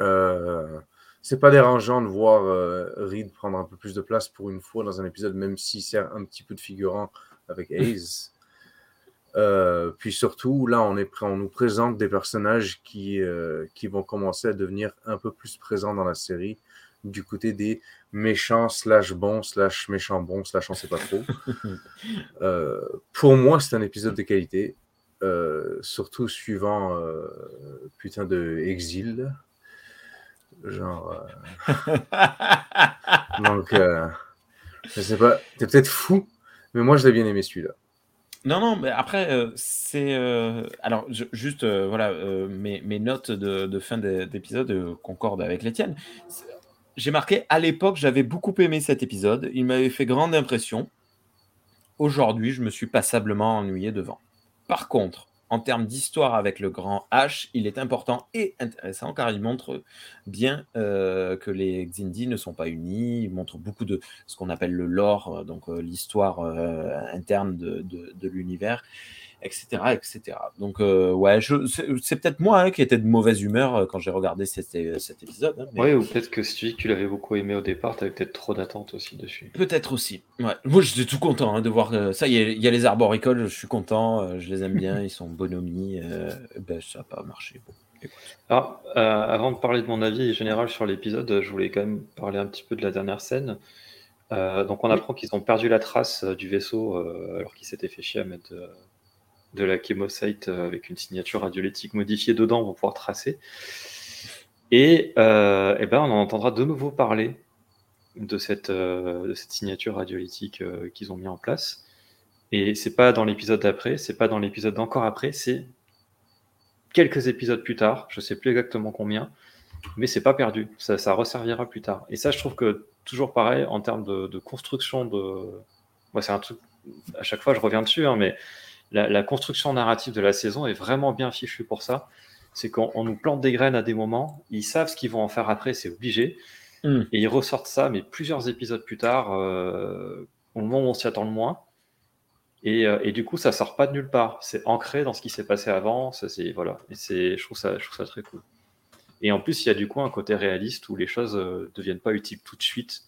Euh, c'est pas dérangeant de voir euh, Reed prendre un peu plus de place pour une fois dans un épisode, même s'il sert un petit peu de figurant avec Hayes. Euh, puis surtout, là, on, est, prêt- on nous présente des personnages qui, euh, qui vont commencer à devenir un peu plus présents dans la série, du côté des méchants slash bons slash méchants bons slash on sait pas trop. Pour moi, c'est un épisode de qualité, surtout suivant putain de Exil. Genre, euh, donc, euh, je sais pas, t'es peut-être fou, mais moi je l'ai bien aimé celui-là. Non, non, mais après, euh, c'est. euh, alors, je- juste, euh, voilà, mes, mes notes de, de fin d'é- d'épisode concordent avec les tiennes. J'ai marqué, à l'époque, j'avais beaucoup aimé cet épisode. Il m'avait fait grande impression. Aujourd'hui, je me suis passablement ennuyé devant. Par contre, en termes d'histoire avec le grand H, il est important et intéressant car il montre bien euh, que les Xindi ne sont pas unis. Il montre beaucoup de ce qu'on appelle le lore, euh, donc euh, l'histoire interne de l'univers, etc., etc. Donc, euh, ouais, c'est peut-être moi hein, qui étais de mauvaise humeur euh, quand j'ai regardé cet, cet épisode. hein, mais Oui, ou peut-être que si tu l'avais beaucoup aimé au départ, tu avais peut-être trop d'attentes aussi dessus. Peut-être aussi. Ouais. Moi, j'étais tout content hein, de voir que ça y est, il y a les arboricoles, je suis content, euh, je les aime bien, ils sont bonhomie. euh, ben, ça n'a pas marché. Bon. Alors, euh, avant de parler de mon avis général sur l'épisode, je voulais quand même parler un petit peu de la dernière scène. Euh, donc, on Oui. apprend qu'ils ont perdu la trace euh, du vaisseau euh, alors qu'ils s'étaient fait chier à mettre euh, de la chémocyte euh, avec une signature radiolytique modifiée dedans pour pouvoir tracer. Et, euh, eh ben, on en entendra de nouveau parler de cette, de cette signature radiolytique qu'ils ont mis en place. Et c'est pas dans l'épisode d'après, c'est pas dans l'épisode d'encore après, c'est quelques épisodes plus tard, je sais plus exactement combien, mais c'est pas perdu, ça, ça resservira plus tard. Et ça, je trouve que toujours pareil en termes de, construction de. Moi, c'est un truc, à chaque fois je reviens dessus, hein, mais la, construction narrative de la saison est vraiment bien fichue pour ça. C'est qu'on nous plante des graines à des moments, ils savent ce qu'ils vont en faire après, c'est obligé. Hmm. Et ils ressortent ça, mais plusieurs épisodes plus tard, euh, au moment où on s'y attend le moins. Euh, et, du coup, ça sort pas de nulle part. C'est ancré dans ce qui s'est passé avant. Ça, c'est voilà. Et c'est, je trouve ça, je trouve ça très cool. Et en plus, il y a du coup un côté réaliste où les choses euh, deviennent pas utiles tout de suite.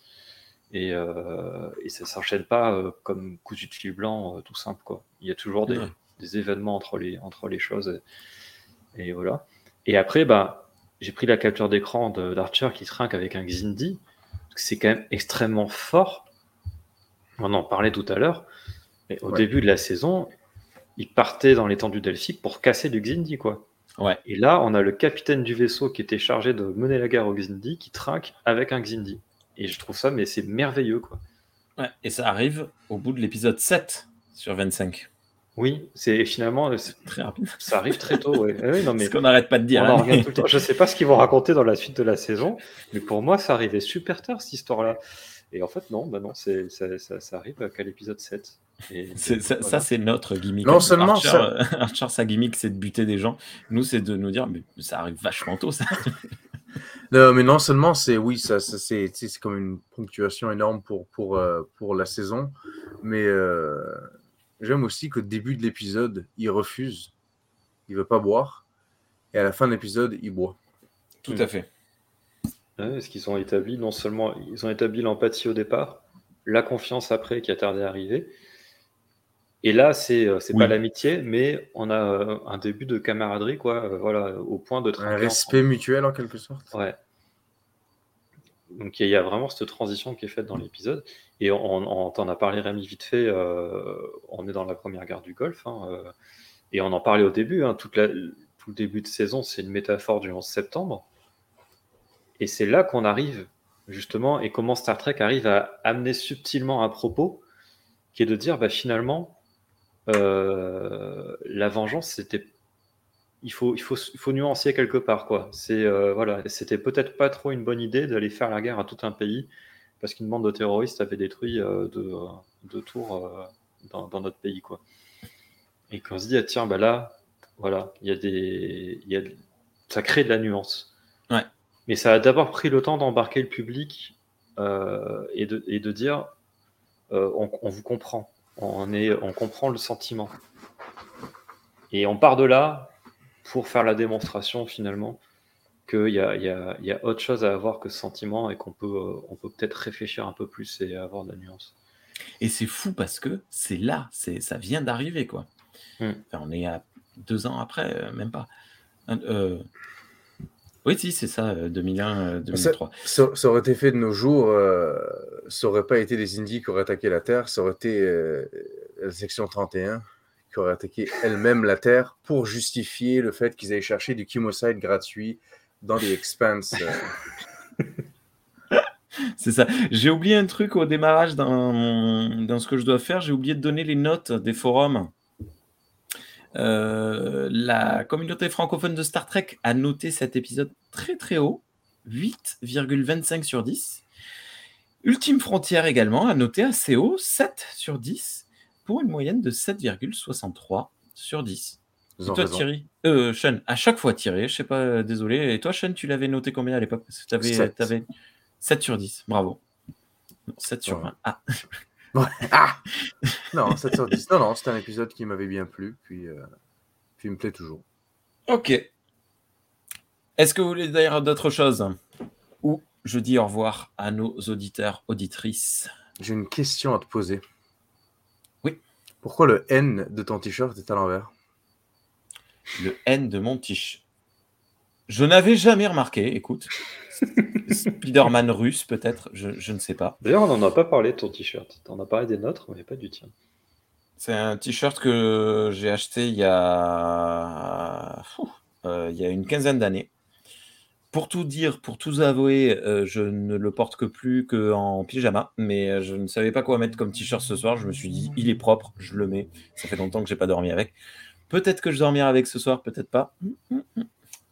Et, euh, et ça s'enchaîne pas euh, comme cousu de fil blanc, tout simple quoi. Il y a toujours des, des, événements entre les entre les choses. Et, voilà. Et après, bah, j'ai pris la capture d'écran d'Archer qui trinque avec un Xindi. C'est quand même extrêmement fort. On en parlait tout à l'heure au début de la saison, il partait dans l'étendue delphique pour casser du Xindi, quoi. Ouais. Et là, on a le capitaine du vaisseau qui était chargé de mener la guerre au Xindi qui trinque avec un Xindi. Et je trouve ça, mais c'est merveilleux, quoi. Ouais, et ça arrive au bout de l'épisode 7 sur 25. Oui, c'est finalement très rapide. Ça arrive très tôt, ouais. Eh non, mais ce qu'on n'arrête pas de dire. Hein. Je ne sais pas ce qu'ils vont raconter dans la suite de la saison, mais pour moi, ça arrivait super tard cette histoire-là. Et en fait, non, bah non, ça, ça, ça, arrive qu'à l'épisode 7 ça, c'est notre gimmick. Non seulement Archer, ça... Archer, sa gimmick, c'est de buter des gens. Nous, c'est de nous dire, mais ça arrive vachement tôt, ça. Non, mais non seulement c'est oui, ça, c'est comme une ponctuation énorme pour, pour, euh, pour la saison, mais euh, j'aime aussi qu'au début de l'épisode, il refuse, il veut pas boire, et à la fin de l'épisode, il boit. Tout à fait. Est-ce qu'ils ont établi non seulement ils ont établi l'empathie au départ, la confiance après qui a tardé à arriver, et là, c'est euh, c'est pas l'amitié, mais on a euh, un début de camaraderie, quoi. Euh, voilà, au point de un respect mutuel en quelque sorte. Ouais. Donc il y, a vraiment cette transition qui est faite dans l'épisode. Et on, t'en a parlé Rémi vite fait. on est dans la première guerre du Golfe, hein, et on en parlait au début. Hein, toute la, tout le début de saison, c'est une métaphore du 11 septembre. Et c'est là qu'on arrive justement, et comment Star Trek arrive à amener subtilement un propos qui est de dire, bah, finalement, euh, la vengeance, c'était il faut, il, faut, il faut nuancer quelque part. quoi. C'est euh, voilà, C'était peut-être pas trop une bonne idée d'aller faire la guerre à tout un pays parce qu'une bande de terroristes avait détruit euh, deux, tours dans, notre pays. quoi. Et quand on se dit, ah, tiens, bah là, voilà, il y a des. Y a, ça crée de la nuance. Ouais. Mais ça a d'abord pris le temps d'embarquer le public et, de, et de dire on, on, vous comprend on, est, on comprend le sentiment. Et on part de là pour faire la démonstration finalement qu'il y a, y, a, y a, autre chose à avoir que ce sentiment et qu'on peut, euh, on peut peut-être réfléchir un peu plus et avoir de la nuance. Et c'est fou parce que c'est là, c'est, ça vient d'arriver quoi. Hmm. on est à deux ans après, euh, même pas. Euh, oui, si, c'est ça, 2001, 2003. Ça, aurait été fait de nos jours, euh, ça aurait pas été les Indies qui auraient attaqué la Terre, ça aurait été euh, la section 31 qui aurait attaqué elle-même la Terre pour justifier le fait qu'ils aient cherché du chemocide gratuit dans les Expanse. Euh. c'est ça. J'ai oublié un truc au démarrage dans, dans ce que je dois faire, j'ai oublié de donner les notes des forums. Euh, la communauté francophone de Star Trek a noté cet épisode très très haut, 8,25 sur 10. Ultime Frontière également a noté assez haut, 7 sur 10, pour une moyenne de 7,63 sur 10. Et toi, Thierry? Euh, Sean, à chaque fois Thierry, je sais pas, euh, désolé. Et toi, Sean, tu l'avais noté combien à l'époque? Parce que tu avais, 7. avais 7 sur 10, bravo. 7 sur 20. Ah ah non, 7 sur 10. Non, non, c'est un épisode qui m'avait bien plu, puis, euh, puis il me plaît toujours. Ok. Est-ce que vous voulez dire d'autres choses? Ou je dis au revoir à nos auditeurs, auditrices J'ai une question à te poser. Oui. Pourquoi le N de ton t-shirt est à l'envers? Le N de mon t-shirt. Je n'avais jamais remarqué, écoute. Spider-Man russe, peut-être, je, ne sais pas. D'ailleurs, on n'en a pas parlé de ton t-shirt. En as parlé des nôtres, mais pas du tien. C'est un t-shirt que j'ai acheté il y a, euh, il y a une quinzaine d'années pour tout dire, pour tout avouer, euh, je ne le porte que plus qu'en pyjama, mais euh, je ne savais pas quoi mettre comme t-shirt ce soir. Je me suis dit, il est propre, je le mets. Ça fait longtemps que j'ai pas dormi avec. Peut-être que je dormirai avec ce soir, peut-être pas.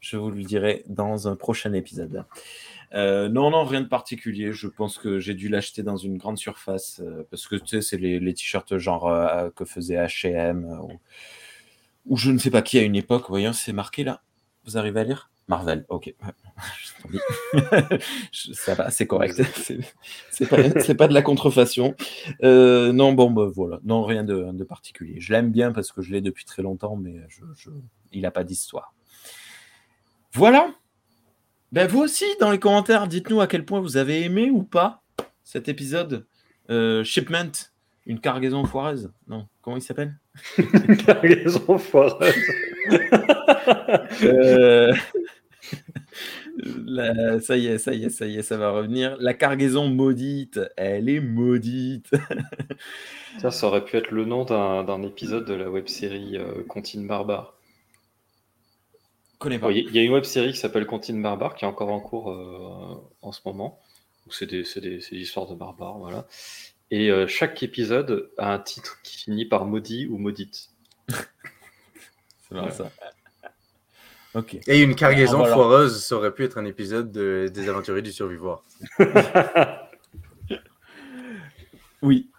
Je vous le dirai dans un prochain épisode. Euh, non, non, rien de particulier. Je pense que j'ai dû l'acheter dans une grande surface euh, parce que tu sais, c'est les, les t-shirts genre euh, que faisait H&M ou, ou je ne sais pas qui à une époque. Voyons, c'est marqué là. Vous arrivez à lire? Marvel, ok. Ça va, c'est correct. C'est pas, pas, de la contrefaçon. Non, bon, bah, voilà. Non, rien de, de particulier. Je l'aime bien parce que je l'ai depuis très longtemps, mais je, je... il n'a pas d'histoire. Voilà. Ben, vous aussi, dans les commentaires, dites-nous à quel point vous avez aimé ou pas cet épisode. Euh, shipment, une cargaison foireuse. Non, comment il s'appelle? Une cargaison foireuse. euh... La... Ça y est, ça y est, ça y est, ça va revenir. La cargaison maudite, elle est maudite. ça, ça aurait pu être le nom d'un épisode de la web série euh, Contine Barbare. Connais pas. Il y a une web série qui s'appelle Contine Barbare qui est encore en cours euh, en ce moment. C'est des, des, des, histoires de barbares, voilà. Et euh, chaque épisode a un titre qui finit par maudit ou maudite. C'est marrant ça. Et une cargaison ah, foireuse, ça aurait pu être un épisode de, des aventuriers du survivor. oui.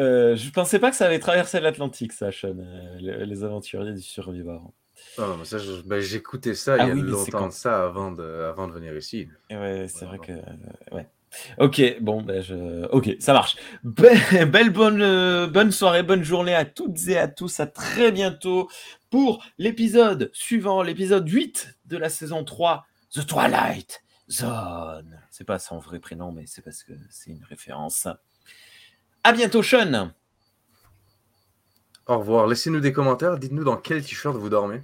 Euh, je pensais pas que ça allait traverser l'Atlantique, ça, Sean, euh, les, les, aventuriers du survivor. Non, mais ça, ben, j'écoutais ça ah, il y a oui, longtemps de ça avant de, avant de venir ici. Ouais, c'est vrai que. Euh, ouais. Ok, bon, ben je... ok, ça marche. Be belle bonne, euh, bonne soirée, bonne journée à toutes et à tous. À très bientôt pour l'épisode suivant, l'épisode 8 de la saison 3, The Twilight Zone. C'est pas son vrai prénom, mais c'est parce que c'est une référence. À bientôt, Sean. Au revoir. Laissez-nous des commentaires. Dites-nous dans quel t-shirt vous dormez.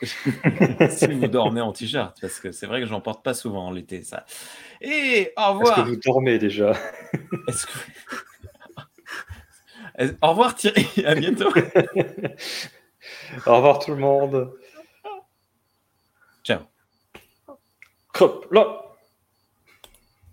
si vous dormez en t-shirt, parce que c'est vrai que j'en porte pas souvent l'été, ça. Et au revoir. Est-ce que vous dormez déjà? Est-ce que... Au revoir Thierry, à bientôt. au revoir tout le monde. Ciao. Hop là.